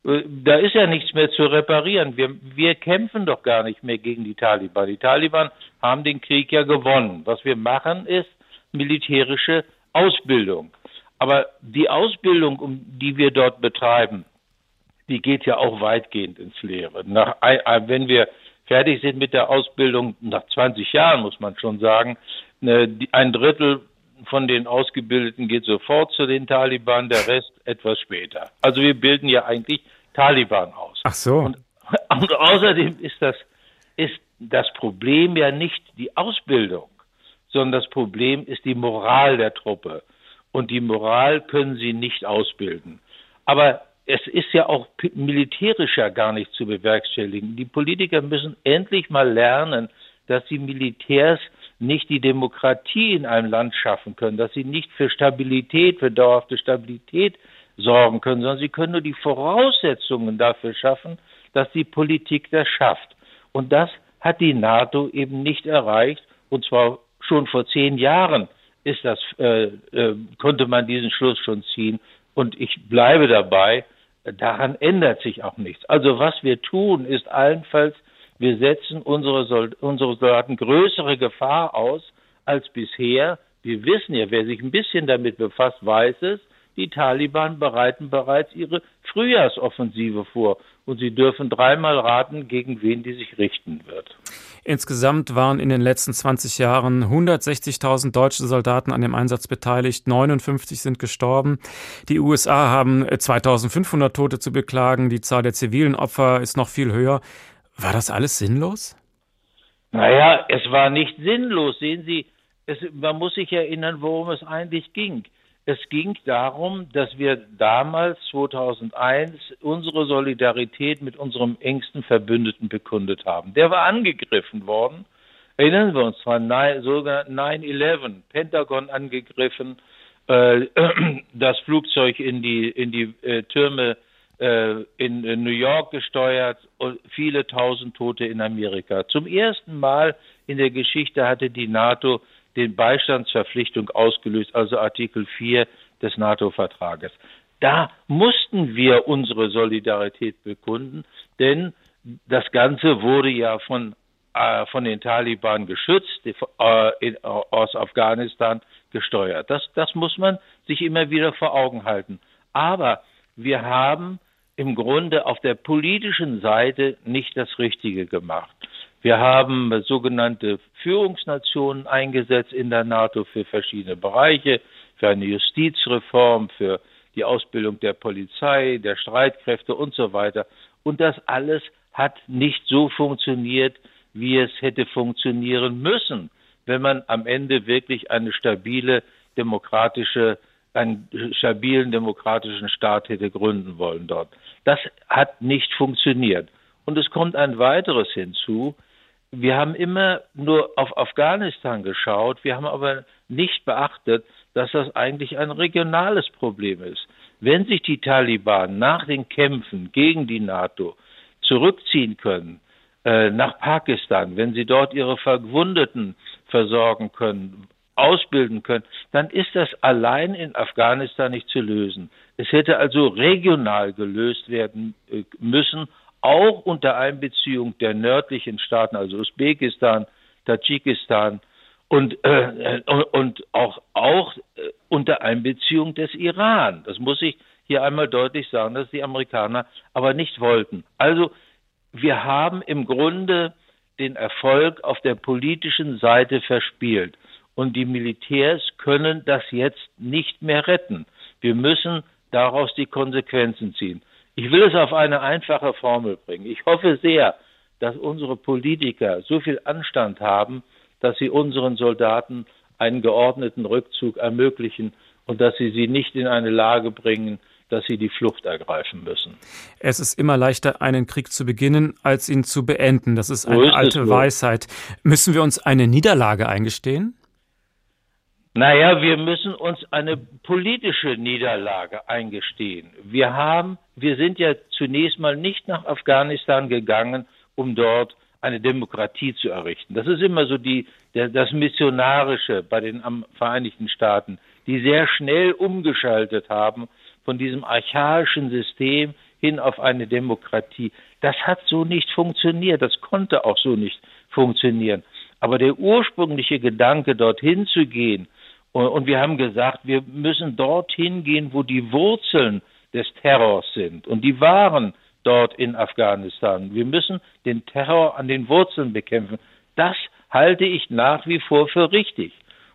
Äh, da ist ja nichts mehr zu reparieren. Wir, wir kämpfen doch gar nicht mehr gegen die Taliban. Die Taliban haben den Krieg ja gewonnen. Was wir machen, ist militärische Ausbildung. Aber die Ausbildung, um die wir dort betreiben, die geht ja auch weitgehend ins Leere. Nach, wenn wir fertig sind mit der Ausbildung, nach 20 Jahren muss man schon sagen, ne, ein Drittel von den Ausgebildeten geht sofort zu den Taliban, der Rest etwas später. Also wir bilden ja eigentlich Taliban aus. Ach so. Und, (laughs) und außerdem ist das, ist das Problem ja nicht die Ausbildung, sondern das Problem ist die Moral der Truppe. Und die Moral können sie nicht ausbilden. Aber es ist ja auch militärisch ja gar nicht zu bewerkstelligen. Die Politiker müssen endlich mal lernen, dass die Militärs nicht die Demokratie in einem Land schaffen können, dass sie nicht für Stabilität, für dauerhafte Stabilität sorgen können, sondern sie können nur die Voraussetzungen dafür schaffen, dass die Politik das schafft. Und das hat die NATO eben nicht erreicht. Und zwar schon vor zehn Jahren ist das, äh, äh, konnte man diesen Schluss schon ziehen. Und ich bleibe dabei, daran ändert sich auch nichts. Also was wir tun, ist allenfalls, wir setzen unsere, Sold unsere Soldaten größere Gefahr aus als bisher. Wir wissen ja, wer sich ein bisschen damit befasst, weiß es, die Taliban bereiten bereits ihre Frühjahrsoffensive vor und sie dürfen dreimal raten, gegen wen die sich richten wird. Insgesamt waren in den letzten 20 Jahren 160.000 deutsche Soldaten an dem Einsatz beteiligt, 59 sind gestorben. Die USA haben 2500 Tote zu beklagen, die Zahl der zivilen Opfer ist noch viel höher. War das alles sinnlos? Naja, es war nicht sinnlos. Sehen Sie, es, man muss sich erinnern, worum es eigentlich ging. Es ging darum, dass wir damals 2001 unsere Solidarität mit unserem engsten Verbündeten bekundet haben. Der war angegriffen worden. Erinnern wir uns dran, sogar 9-11, Pentagon angegriffen, äh, (clears throat) das Flugzeug in die, in die äh, Türme äh, in, in New York gesteuert und viele tausend Tote in Amerika. Zum ersten Mal in der Geschichte hatte die NATO den Beistandsverpflichtung ausgelöst, also Artikel 4 des NATO-Vertrages. Da mussten wir unsere Solidarität bekunden, denn das Ganze wurde ja von, äh, von den Taliban geschützt, äh, in, aus Afghanistan gesteuert. Das, das muss man sich immer wieder vor Augen halten. Aber wir haben im Grunde auf der politischen Seite nicht das Richtige gemacht. Wir haben sogenannte Führungsnationen eingesetzt in der NATO für verschiedene Bereiche, für eine Justizreform, für die Ausbildung der Polizei, der Streitkräfte und so weiter. Und das alles hat nicht so funktioniert, wie es hätte funktionieren müssen, wenn man am Ende wirklich eine stabile demokratische einen stabilen demokratischen Staat hätte gründen wollen dort. Das hat nicht funktioniert. Und es kommt ein weiteres hinzu, wir haben immer nur auf Afghanistan geschaut, wir haben aber nicht beachtet, dass das eigentlich ein regionales Problem ist. Wenn sich die Taliban nach den Kämpfen gegen die NATO zurückziehen können äh, nach Pakistan, wenn sie dort ihre Verwundeten versorgen können, ausbilden können, dann ist das allein in Afghanistan nicht zu lösen. Es hätte also regional gelöst werden äh, müssen, auch unter Einbeziehung der nördlichen Staaten, also Usbekistan, Tadschikistan und, äh, und auch, auch äh, unter Einbeziehung des Iran. Das muss ich hier einmal deutlich sagen, dass die Amerikaner aber nicht wollten. Also wir haben im Grunde den Erfolg auf der politischen Seite verspielt. Und die Militärs können das jetzt nicht mehr retten. Wir müssen daraus die Konsequenzen ziehen. Ich will es auf eine einfache Formel bringen. Ich hoffe sehr, dass unsere Politiker so viel Anstand haben, dass sie unseren Soldaten einen geordneten Rückzug ermöglichen und dass sie sie nicht in eine Lage bringen, dass sie die Flucht ergreifen müssen. Es ist immer leichter, einen Krieg zu beginnen, als ihn zu beenden. Das ist eine ist alte Weisheit. Müssen wir uns eine Niederlage eingestehen? Naja, wir müssen uns eine politische Niederlage eingestehen. Wir haben, wir sind ja zunächst mal nicht nach Afghanistan gegangen, um dort eine Demokratie zu errichten. Das ist immer so die, der, das Missionarische bei den Vereinigten Staaten, die sehr schnell umgeschaltet haben von diesem archaischen System hin auf eine Demokratie. Das hat so nicht funktioniert. Das konnte auch so nicht funktionieren. Aber der ursprüngliche Gedanke, dorthin zu gehen und wir haben gesagt, wir müssen dorthin gehen, wo die Wurzeln des Terrors sind. Und die waren dort in Afghanistan. Wir müssen den Terror an den Wurzeln bekämpfen. Das halte ich nach wie vor für richtig.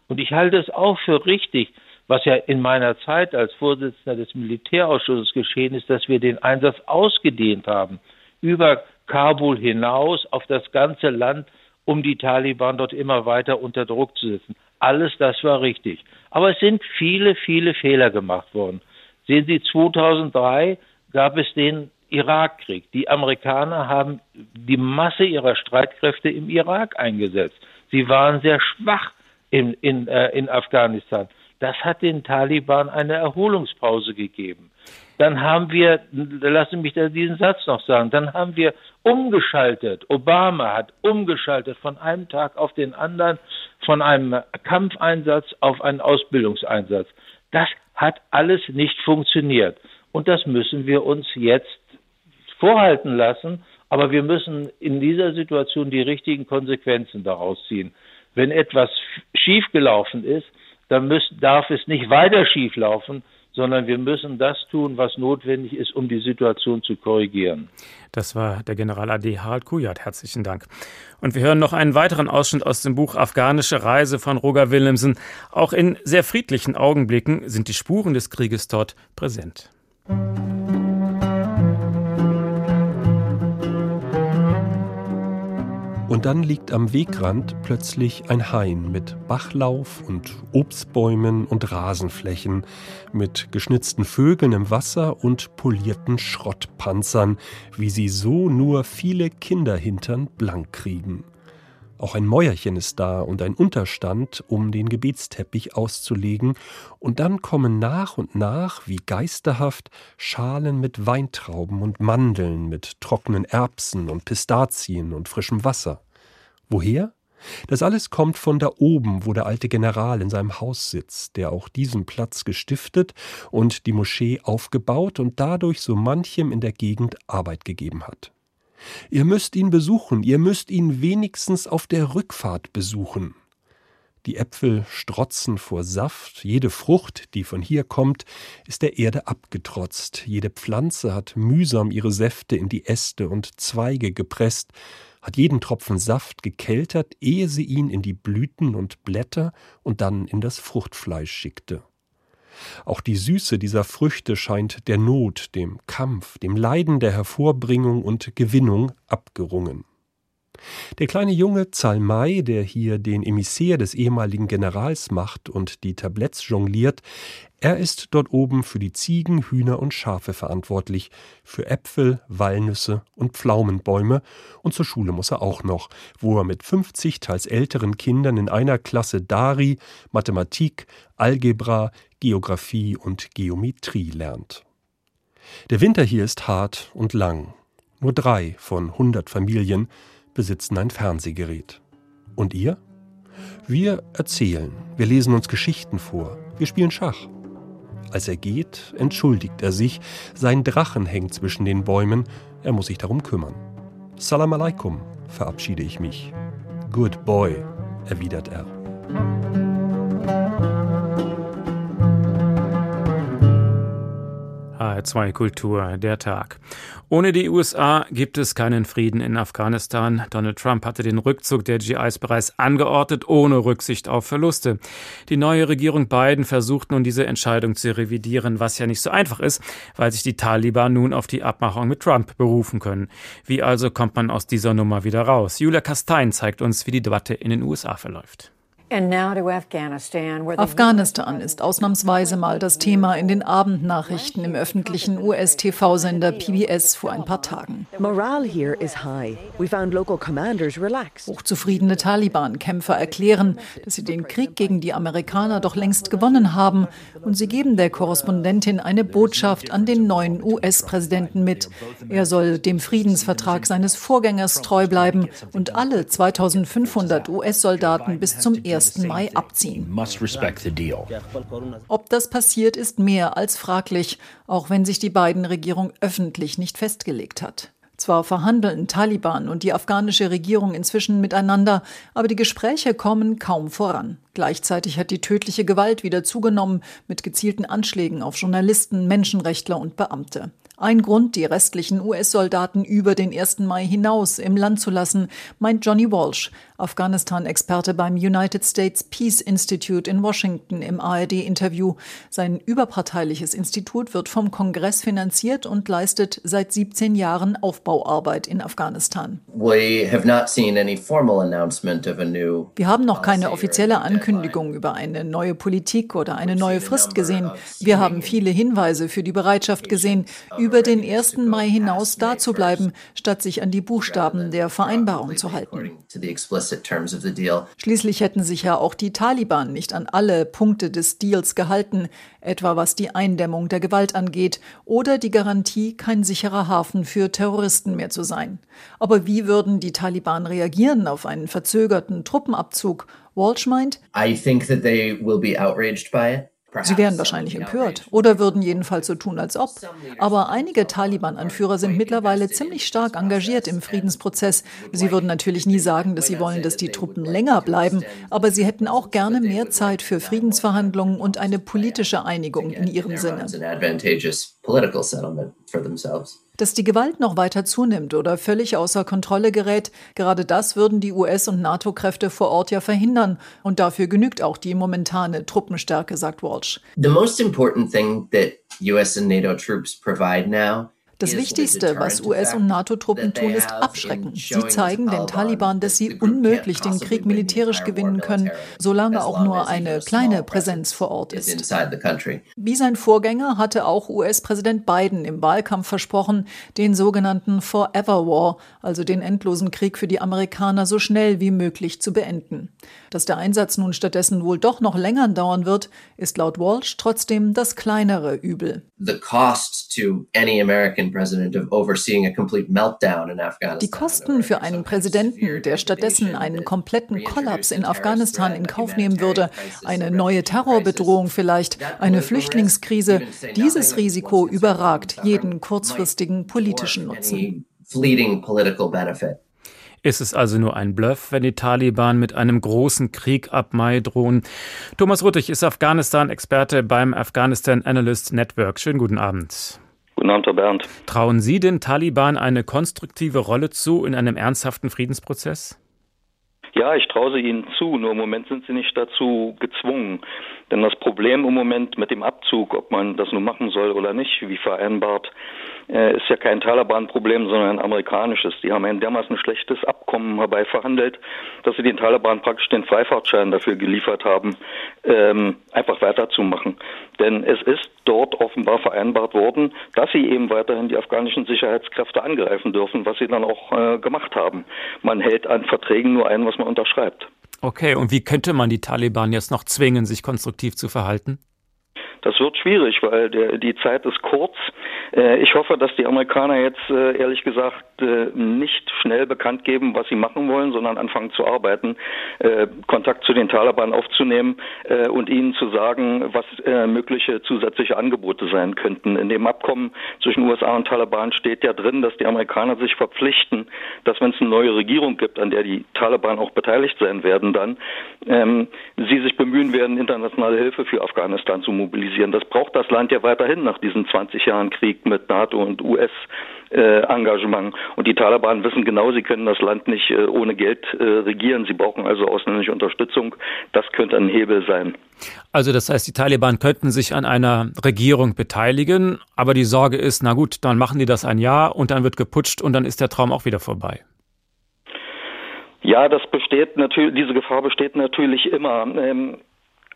Und ich halte es auch für richtig, was ja in meiner Zeit als Vorsitzender des Militärausschusses geschehen ist, dass wir den Einsatz ausgedehnt haben über Kabul hinaus auf das ganze Land, um die Taliban dort immer weiter unter Druck zu setzen. Alles das war richtig. Aber es sind viele, viele Fehler gemacht worden. Sehen Sie, 2003 gab es den Irakkrieg. Die Amerikaner haben die Masse ihrer Streitkräfte im Irak eingesetzt. Sie waren sehr schwach in, in, äh, in Afghanistan. Das hat den Taliban eine Erholungspause gegeben. Dann haben wir, lassen mich da diesen Satz noch sagen, dann haben wir umgeschaltet. Obama hat umgeschaltet von einem Tag auf den anderen, von einem Kampfeinsatz auf einen Ausbildungseinsatz. Das hat alles nicht funktioniert. Und das müssen wir uns jetzt vorhalten lassen. Aber wir müssen in dieser Situation die richtigen Konsequenzen daraus ziehen. Wenn etwas schiefgelaufen ist, dann müssen, darf es nicht weiter schieflaufen, sondern wir müssen das tun, was notwendig ist, um die Situation zu korrigieren. Das war der General AD Harald Kujat. Herzlichen Dank. Und wir hören noch einen weiteren Ausschnitt aus dem Buch Afghanische Reise von Roger Willemsen. Auch in sehr friedlichen Augenblicken sind die Spuren des Krieges dort präsent. Und dann liegt am Wegrand plötzlich ein Hain mit Bachlauf und Obstbäumen und Rasenflächen, mit geschnitzten Vögeln im Wasser und polierten Schrottpanzern, wie sie so nur viele Kinderhintern blank kriegen. Auch ein Mäuerchen ist da und ein Unterstand, um den Gebetsteppich auszulegen, und dann kommen nach und nach, wie geisterhaft, Schalen mit Weintrauben und Mandeln, mit trockenen Erbsen und Pistazien und frischem Wasser. Woher? Das alles kommt von da oben, wo der alte General in seinem Haus sitzt, der auch diesen Platz gestiftet und die Moschee aufgebaut und dadurch so manchem in der Gegend Arbeit gegeben hat. Ihr müsst ihn besuchen, ihr müsst ihn wenigstens auf der Rückfahrt besuchen. Die Äpfel strotzen vor Saft, jede Frucht, die von hier kommt, ist der Erde abgetrotzt, jede Pflanze hat mühsam ihre Säfte in die Äste und Zweige gepresst, hat jeden Tropfen Saft gekeltert, ehe sie ihn in die Blüten und Blätter und dann in das Fruchtfleisch schickte. Auch die Süße dieser Früchte scheint der Not, dem Kampf, dem Leiden der Hervorbringung und Gewinnung abgerungen. Der kleine Junge Zalmai, der hier den Emissär des ehemaligen Generals macht und die Tabletts jongliert, er ist dort oben für die Ziegen, Hühner und Schafe verantwortlich, für Äpfel, Walnüsse und Pflaumenbäume, und zur Schule muss er auch noch, wo er mit 50 teils älteren Kindern in einer Klasse Dari, Mathematik, Algebra, Geographie und Geometrie lernt. Der Winter hier ist hart und lang. Nur drei von 100 Familien besitzen ein Fernsehgerät. Und ihr? Wir erzählen, wir lesen uns Geschichten vor, wir spielen Schach. Als er geht, entschuldigt er sich, sein Drachen hängt zwischen den Bäumen, er muss sich darum kümmern. Salam alaikum, verabschiede ich mich. Good boy, erwidert er. HR2 Kultur, der Tag. Ohne die USA gibt es keinen Frieden in Afghanistan. Donald Trump hatte den Rückzug der GIs bereits angeordnet, ohne Rücksicht auf Verluste. Die neue Regierung Biden versucht nun diese Entscheidung zu revidieren, was ja nicht so einfach ist, weil sich die Taliban nun auf die Abmachung mit Trump berufen können. Wie also kommt man aus dieser Nummer wieder raus? Julia Kastein zeigt uns, wie die Debatte in den USA verläuft. Afghanistan ist ausnahmsweise mal das Thema in den Abendnachrichten im öffentlichen US-TV-Sender PBS vor ein paar Tagen. Hochzufriedene Taliban-Kämpfer erklären, dass sie den Krieg gegen die Amerikaner doch längst gewonnen haben und sie geben der Korrespondentin eine Botschaft an den neuen US-Präsidenten mit. Er soll dem Friedensvertrag seines Vorgängers treu bleiben und alle 2500 US-Soldaten bis zum 1. 1. Mai abziehen. Ob das passiert, ist mehr als fraglich, auch wenn sich die beiden Regierung öffentlich nicht festgelegt hat. Zwar verhandeln Taliban und die afghanische Regierung inzwischen miteinander, aber die Gespräche kommen kaum voran. Gleichzeitig hat die tödliche Gewalt wieder zugenommen mit gezielten Anschlägen auf Journalisten, Menschenrechtler und Beamte. Ein Grund, die restlichen US-Soldaten über den 1. Mai hinaus im Land zu lassen, meint Johnny Walsh, Afghanistan-Experte beim United States Peace Institute in Washington im ARD-Interview. Sein überparteiliches Institut wird vom Kongress finanziert und leistet seit 17 Jahren Aufbauarbeit in Afghanistan. Wir haben noch keine offizielle Ankündigung über eine neue Politik oder eine neue Frist gesehen. Wir haben viele Hinweise für die Bereitschaft gesehen, über den 1. Mai hinaus dazubleiben, statt sich an die Buchstaben der Vereinbarung zu halten. Schließlich hätten sich ja auch die Taliban nicht an alle Punkte des Deals gehalten, etwa was die Eindämmung der Gewalt angeht oder die Garantie, kein sicherer Hafen für Terroristen mehr zu sein. Aber wie würden die Taliban reagieren auf einen verzögerten Truppenabzug? Walsh meint, I think that they will be outraged by it. Sie wären wahrscheinlich empört oder würden jedenfalls so tun, als ob. Aber einige Taliban-Anführer sind mittlerweile ziemlich stark engagiert im Friedensprozess. Sie würden natürlich nie sagen, dass sie wollen, dass die Truppen länger bleiben, aber sie hätten auch gerne mehr Zeit für Friedensverhandlungen und eine politische Einigung in ihrem Sinne. Dass die Gewalt noch weiter zunimmt oder völlig außer Kontrolle gerät, gerade das würden die US- und NATO-Kräfte vor Ort ja verhindern. Und dafür genügt auch die momentane Truppenstärke, sagt Walsh. The most important thing that US and NATO troops provide now das Wichtigste, was US- und NATO-Truppen tun, ist abschrecken. Sie zeigen den Taliban, dass sie unmöglich den Krieg militärisch gewinnen können, solange auch nur eine kleine Präsenz vor Ort ist. Wie sein Vorgänger hatte auch US-Präsident Biden im Wahlkampf versprochen, den sogenannten Forever War, also den endlosen Krieg für die Amerikaner, so schnell wie möglich zu beenden. Dass der Einsatz nun stattdessen wohl doch noch länger dauern wird, ist laut Walsh trotzdem das kleinere Übel. The cost to any American die Kosten für einen Präsidenten, der stattdessen einen kompletten Kollaps in Afghanistan in Kauf nehmen würde, eine neue Terrorbedrohung vielleicht, eine Flüchtlingskrise, dieses Risiko überragt jeden kurzfristigen politischen Nutzen. Ist es also nur ein Bluff, wenn die Taliban mit einem großen Krieg ab Mai drohen? Thomas Ruttig ist Afghanistan-Experte beim Afghanistan Analyst Network. Schönen guten Abend. Guten Abend, Herr Bernd. Trauen Sie den Taliban eine konstruktive Rolle zu in einem ernsthaften Friedensprozess? Ja, ich traue sie ihnen zu, nur im Moment sind sie nicht dazu gezwungen. Denn das Problem im Moment mit dem Abzug, ob man das nun machen soll oder nicht, wie vereinbart, äh, ist ja kein Taliban-Problem, sondern ein amerikanisches. Die haben ein dermaßen schlechtes Abkommen herbei verhandelt, dass sie den Taliban praktisch den Freifahrtschein dafür geliefert haben, ähm, einfach weiterzumachen. Denn es ist dort offenbar vereinbart worden, dass sie eben weiterhin die afghanischen Sicherheitskräfte angreifen dürfen, was sie dann auch äh, gemacht haben. Man hält an Verträgen nur ein, was man unterschreibt. Okay, und wie könnte man die Taliban jetzt noch zwingen, sich konstruktiv zu verhalten? Das wird schwierig, weil der, die Zeit ist kurz. Äh, ich hoffe, dass die Amerikaner jetzt äh, ehrlich gesagt äh, nicht schnell bekannt geben, was sie machen wollen, sondern anfangen zu arbeiten, äh, Kontakt zu den Taliban aufzunehmen äh, und ihnen zu sagen, was mögliche zusätzliche Angebote sein könnten. In dem Abkommen zwischen USA und Taliban steht ja drin, dass die Amerikaner sich verpflichten, dass wenn es eine neue Regierung gibt, an der die Taliban auch beteiligt sein werden, dann ähm, sie sich bemühen werden, internationale Hilfe für Afghanistan zu mobilisieren mobilisieren. Das braucht das Land ja weiterhin nach diesen 20 Jahren Krieg mit NATO und US. Engagement. Und die Taliban wissen genau, sie können das Land nicht äh, ohne Geld äh, regieren. Sie brauchen also ausländische Unterstützung. Das könnte ein Hebel sein. Also das heißt, die Taliban könnten sich an einer Regierung beteiligen, aber die Sorge ist, na gut, dann machen die das ein Jahr und dann wird geputscht und dann ist der Traum auch wieder vorbei. Ja, das besteht natürlich, diese Gefahr besteht natürlich immer. Ähm,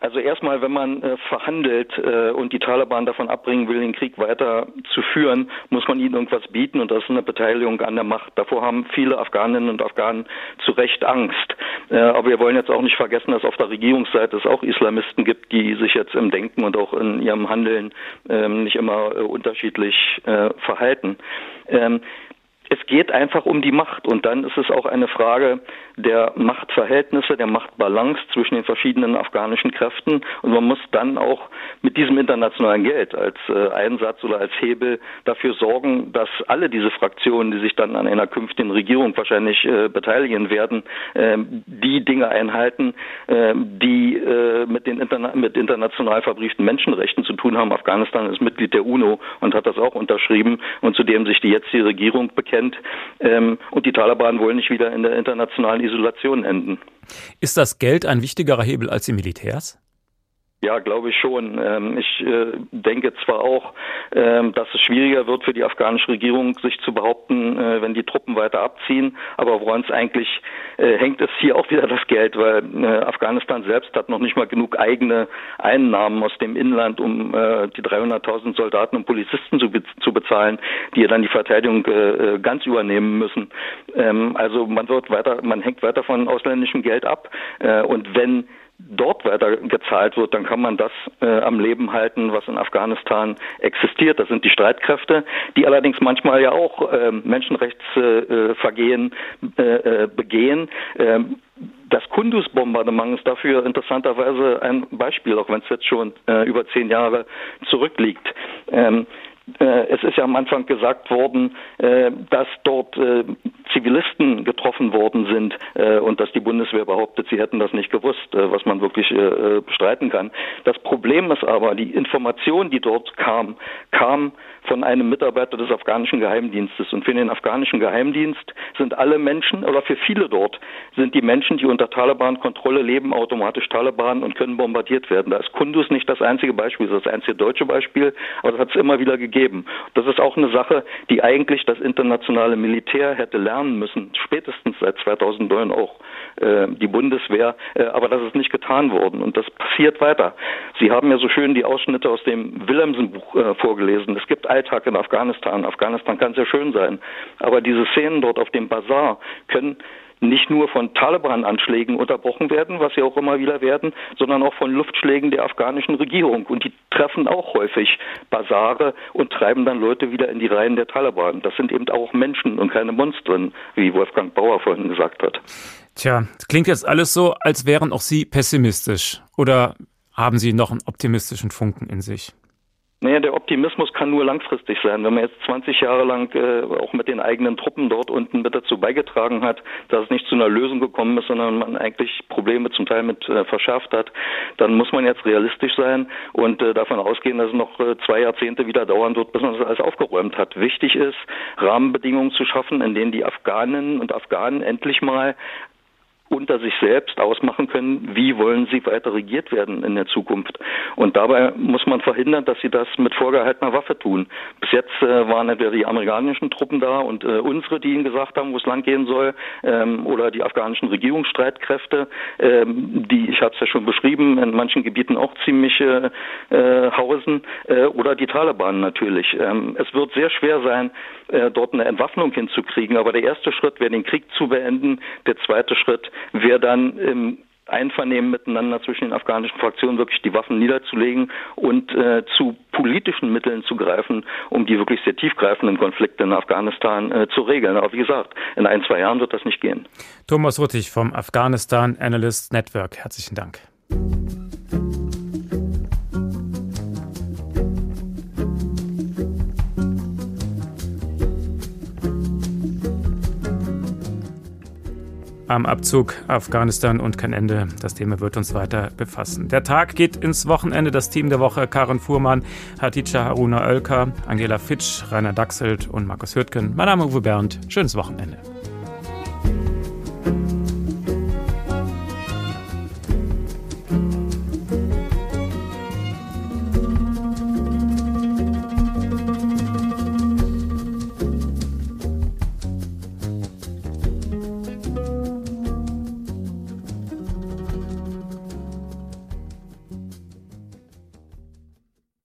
also erstmal, wenn man äh, verhandelt äh, und die Taliban davon abbringen will, den Krieg weiter zu führen, muss man ihnen irgendwas bieten und das ist eine Beteiligung an der Macht. Davor haben viele Afghaninnen und Afghanen zu Recht Angst. Äh, aber wir wollen jetzt auch nicht vergessen, dass auf der Regierungsseite es auch Islamisten gibt, die sich jetzt im Denken und auch in ihrem Handeln ähm, nicht immer äh, unterschiedlich äh, verhalten. Ähm, es geht einfach um die Macht. Und dann ist es auch eine Frage der Machtverhältnisse, der Machtbalance zwischen den verschiedenen afghanischen Kräften. Und man muss dann auch mit diesem internationalen Geld als äh, Einsatz oder als Hebel dafür sorgen, dass alle diese Fraktionen, die sich dann an einer künftigen Regierung wahrscheinlich äh, beteiligen werden, äh, die Dinge einhalten, äh, die äh, mit den Interna mit international verbrieften Menschenrechten zu tun haben. Afghanistan ist Mitglied der UNO und hat das auch unterschrieben. Und zudem sich die jetzige Regierung bekennt kennt. Ähm, und die Taliban wollen nicht wieder in der internationalen Isolation enden. Ist das Geld ein wichtigerer Hebel als die Militärs? Ja, glaube ich schon. Ähm, ich äh, denke zwar auch, ähm, dass es schwieriger wird für die afghanische Regierung, sich zu behaupten, äh, wenn die Truppen weiter abziehen. Aber woran es eigentlich äh, hängt, ist hier (laughs) auch wieder das Geld, weil Afghanistan selbst hat noch nicht mal genug eigene Einnahmen aus dem Inland, um die 300.000 Soldaten und Polizisten zu, bezahlen, die ja dann die Verteidigung ganz übernehmen müssen. Ähm, also man wird weiter, man hängt weiter von ausländischem Geld ab. Und wenn dort weiter gezahlt wird, dann kann man das äh, am Leben halten, was in Afghanistan existiert. Das sind die Streitkräfte, die allerdings manchmal ja auch äh, Menschenrechtsvergehen äh, äh, begehen. Ähm, das Kunduz-Bombardement ist dafür interessanterweise ein Beispiel, auch wenn es jetzt schon äh, über zehn Jahre zurückliegt. Ähm, äh, es ist ja am Anfang gesagt worden, äh, dass dort äh, Zivilisten getroffen worden sind und dass die Bundeswehr behauptet, sie hätten das nicht gewusst, was man wirklich bestreiten kann. Das Problem ist aber, die Information, die dort kam, kam von einem Mitarbeiter des afghanischen Geheimdienstes. Und für den afghanischen Geheimdienst sind alle Menschen, oder für viele dort, sind die Menschen, die unter Taliban-Kontrolle leben, automatisch Taliban und können bombardiert werden. Da ist Kunduz nicht das einzige Beispiel, das ist das einzige deutsche Beispiel, aber das hat es immer wieder gegeben. Das ist auch eine Sache, die eigentlich das internationale Militär hätte lernen müssen, spätestens seit 2009 auch äh, die Bundeswehr, äh, aber das ist nicht getan worden und das passiert weiter. Sie haben ja so schön die Ausschnitte aus dem Willemsen-Buch äh, vorgelesen. Es gibt Alltag in Afghanistan. Afghanistan kann sehr schön sein, aber diese Szenen dort auf dem Bazar können nicht nur von Taliban-Anschlägen unterbrochen werden, was sie auch immer wieder werden, sondern auch von Luftschlägen der afghanischen Regierung. Und die treffen auch häufig Basare und treiben dann Leute wieder in die Reihen der Taliban. Das sind eben auch Menschen und keine Monstren, wie Wolfgang Bauer vorhin gesagt hat. Tja, klingt jetzt alles so, als wären auch Sie pessimistisch. Oder haben Sie noch einen optimistischen Funken in sich? Naja, der Optimismus kann nur langfristig sein. Wenn man jetzt 20 Jahre lang äh, auch mit den eigenen Truppen dort unten mit dazu beigetragen hat, dass es nicht zu einer Lösung gekommen ist, sondern man eigentlich Probleme zum Teil mit äh, verschärft hat, dann muss man jetzt realistisch sein und äh, davon ausgehen, dass es noch äh, zwei Jahrzehnte wieder dauern wird, bis man das alles aufgeräumt hat. Wichtig ist, Rahmenbedingungen zu schaffen, in denen die Afghaninnen und Afghanen endlich mal unter sich selbst ausmachen können, wie wollen sie weiter regiert werden in der Zukunft. Und dabei muss man verhindern, dass sie das mit vorgehaltener Waffe tun. Bis jetzt äh, waren entweder die amerikanischen Truppen da und äh, unsere, die ihnen gesagt haben, wo es lang gehen soll, ähm, oder die afghanischen Regierungsstreitkräfte, ähm, die, ich habe es ja schon beschrieben, in manchen Gebieten auch ziemlich äh, hausen, äh, oder die Taliban natürlich. Ähm, es wird sehr schwer sein, äh, dort eine Entwaffnung hinzukriegen, aber der erste Schritt wäre, den Krieg zu beenden. Der zweite Schritt wäre dann im Einvernehmen miteinander zwischen den afghanischen Fraktionen wirklich die Waffen niederzulegen und äh, zu politischen Mitteln zu greifen, um die wirklich sehr tiefgreifenden Konflikte in Afghanistan äh, zu regeln. Aber wie gesagt, in ein, zwei Jahren wird das nicht gehen. Thomas Ruttig vom Afghanistan Analyst Network. Herzlichen Dank. Am Abzug Afghanistan und kein Ende. Das Thema wird uns weiter befassen. Der Tag geht ins Wochenende. Das Team der Woche Karen Fuhrmann, Hatice Haruna Oelker, Angela Fitsch, Rainer Dachselt und Markus Hürtgen. Mein Name ist Uwe Bernd. Schönes Wochenende.